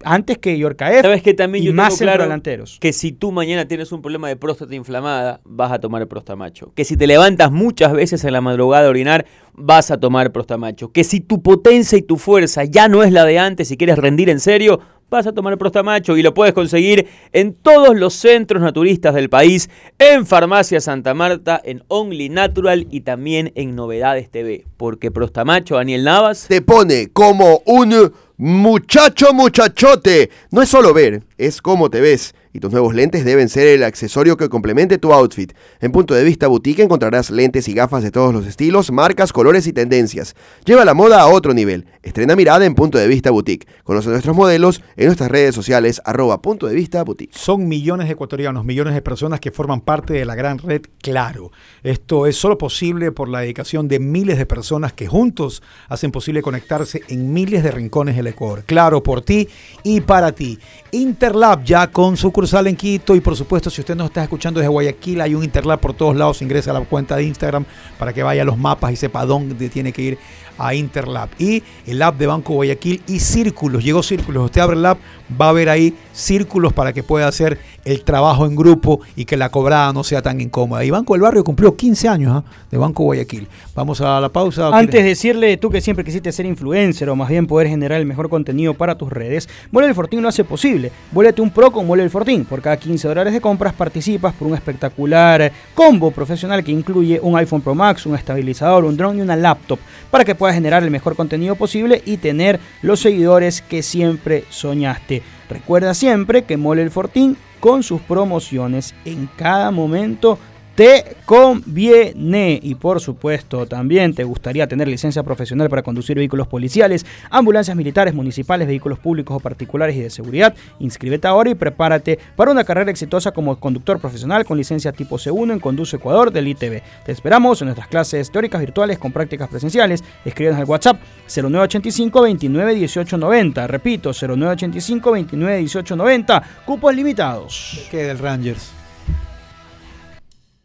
antes que Yorkaev sabes que también y yo más tengo claro centrodelanteros. que si tú mañana tienes un problema de próstata inflamada, vas a tomar prostamacho. Que si te levantas muchas veces en la madrugada a orinar, vas a tomar prostamacho. Que si tu potencia y tu fuerza ya no es la de antes y quieres rendir en serio, vas a tomar prostamacho y lo puedes conseguir en todos los centros naturistas del país, en Farmacia Santa Marta, en Only Natural y también en Novedades TV. Porque prostamacho, Daniel Navas, Te pone como un muchacho muchachote. No es solo ver, es cómo te ves. Y tus nuevos lentes deben ser el accesorio que complemente tu outfit. En Punto de Vista Boutique encontrarás lentes y gafas de todos los estilos, marcas, colores y tendencias. Lleva la moda a otro nivel. Estrena mirada en Punto de Vista Boutique. Conoce nuestros modelos en nuestras redes sociales arroba Punto de Vista Boutique. Son millones de ecuatorianos, millones de personas que forman parte de la gran red Claro. Esto es solo posible por la dedicación de miles de personas que juntos hacen posible conectarse en miles de rincones del Ecuador. Claro, por ti y para ti. Interlab ya con sucursal en Quito y por supuesto si usted nos está escuchando desde Guayaquil hay un Interlab por todos lados, ingresa a la cuenta de Instagram para que vaya a los mapas y sepa dónde tiene que ir a Interlab. Y el app de Banco Guayaquil y Círculos, llegó Círculos, usted abre el app, va a ver ahí círculos para que pueda hacer el trabajo en grupo y que la cobrada no sea tan incómoda. Y Banco del Barrio cumplió 15 años ¿ah? de Banco Guayaquil. Vamos a la pausa. Antes de decirle tú que siempre quisiste ser influencer o más bien poder generar el mejor contenido para tus redes, Mole del Fortín lo hace posible. Vuélvete un pro con Mole del Fortín. Por cada 15 dólares de compras participas por un espectacular combo profesional que incluye un iPhone Pro Max, un estabilizador, un drone y una laptop para que puedas generar el mejor contenido posible y tener los seguidores que siempre soñaste. Recuerda siempre que Mole el Fortín con sus promociones en cada momento te conviene. Y por supuesto, también te gustaría tener licencia profesional para conducir vehículos policiales, ambulancias militares, municipales, vehículos públicos o particulares y de seguridad. Inscríbete ahora y prepárate para una carrera exitosa como conductor profesional con licencia tipo C1 en Conduce Ecuador del ITV. Te esperamos en nuestras clases teóricas virtuales con prácticas presenciales. Escríbenos al WhatsApp 0985 29 18 90. Repito, 0985 29 18 90. Cupos limitados. ¿Qué del Rangers?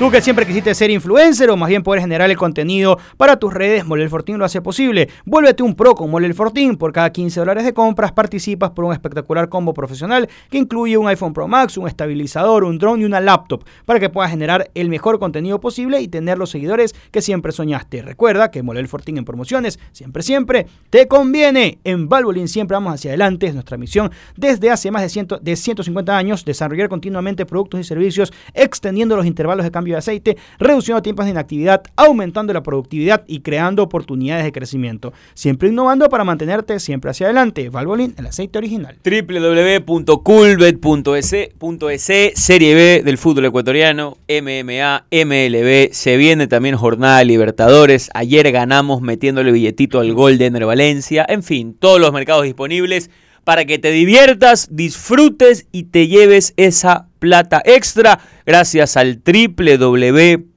Tú que siempre quisiste ser influencer o más bien poder generar el contenido para tus redes, Mole el Fortín lo hace posible. Vuélvete un pro con Mole el Fortín. Por cada 15 dólares de compras participas por un espectacular combo profesional que incluye un iPhone Pro Max, un estabilizador, un drone y una laptop para que puedas generar el mejor contenido posible y tener los seguidores que siempre soñaste. Recuerda que Mole el Fortín en promociones siempre, siempre te conviene. En Valvoline siempre vamos hacia adelante. Es nuestra misión desde hace más de, 100 de 150 años desarrollar continuamente productos y servicios extendiendo los intervalos de cambio de aceite, reduciendo tiempos de inactividad, aumentando la productividad y creando oportunidades de crecimiento. Siempre innovando para mantenerte siempre hacia adelante. Valvoline, el aceite original. www.culbet.es.es Serie B del fútbol ecuatoriano, MMA, MLB, se viene también jornada Libertadores, ayer ganamos metiéndole billetito al gol de Ener Valencia, en fin, todos los mercados disponibles para que te diviertas, disfrutes y te lleves esa plata extra gracias al www.culbet.es.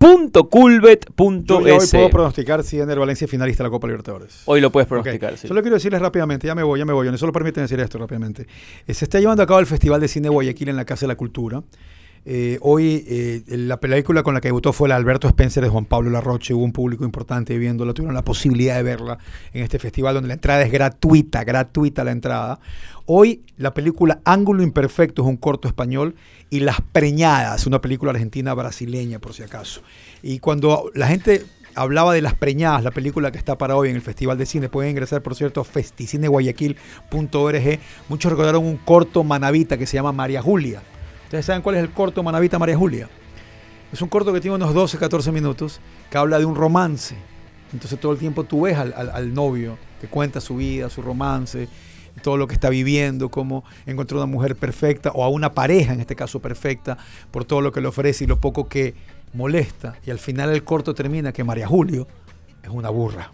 Hoy puedo pronosticar si Ener Valencia es finalista de la Copa Libertadores. Hoy lo puedes pronosticar, sí. Solo quiero decirles rápidamente, ya me voy, ya me voy, no solo permiten decir esto rápidamente. Eh, se está llevando a cabo el Festival de Cine Guayaquil en la Casa de la Cultura. Eh, hoy eh, la película con la que debutó fue la Alberto Spencer de Juan Pablo Larroche. Hubo un público importante viéndola, tuvieron la posibilidad de verla en este festival donde la entrada es gratuita, gratuita la entrada. Hoy la película Ángulo Imperfecto es un corto español y Las Preñadas, una película argentina brasileña por si acaso. Y cuando la gente hablaba de Las Preñadas, la película que está para hoy en el Festival de Cine. Pueden ingresar, por cierto, a festicineguayaquil.org. Muchos recordaron un corto manavita que se llama María Julia. ¿Ustedes saben cuál es el corto manavita María Julia? Es un corto que tiene unos 12, 14 minutos que habla de un romance. Entonces todo el tiempo tú ves al, al- al novio que cuenta su vida, su romance, todo lo que está viviendo, cómo encontró una mujer perfecta o a una pareja, en este caso perfecta, por todo lo que le ofrece y lo poco que molesta. Y al final el corto termina que María Julio es una burra.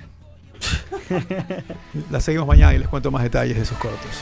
La seguimos mañana y les cuento más detalles de esos cortos.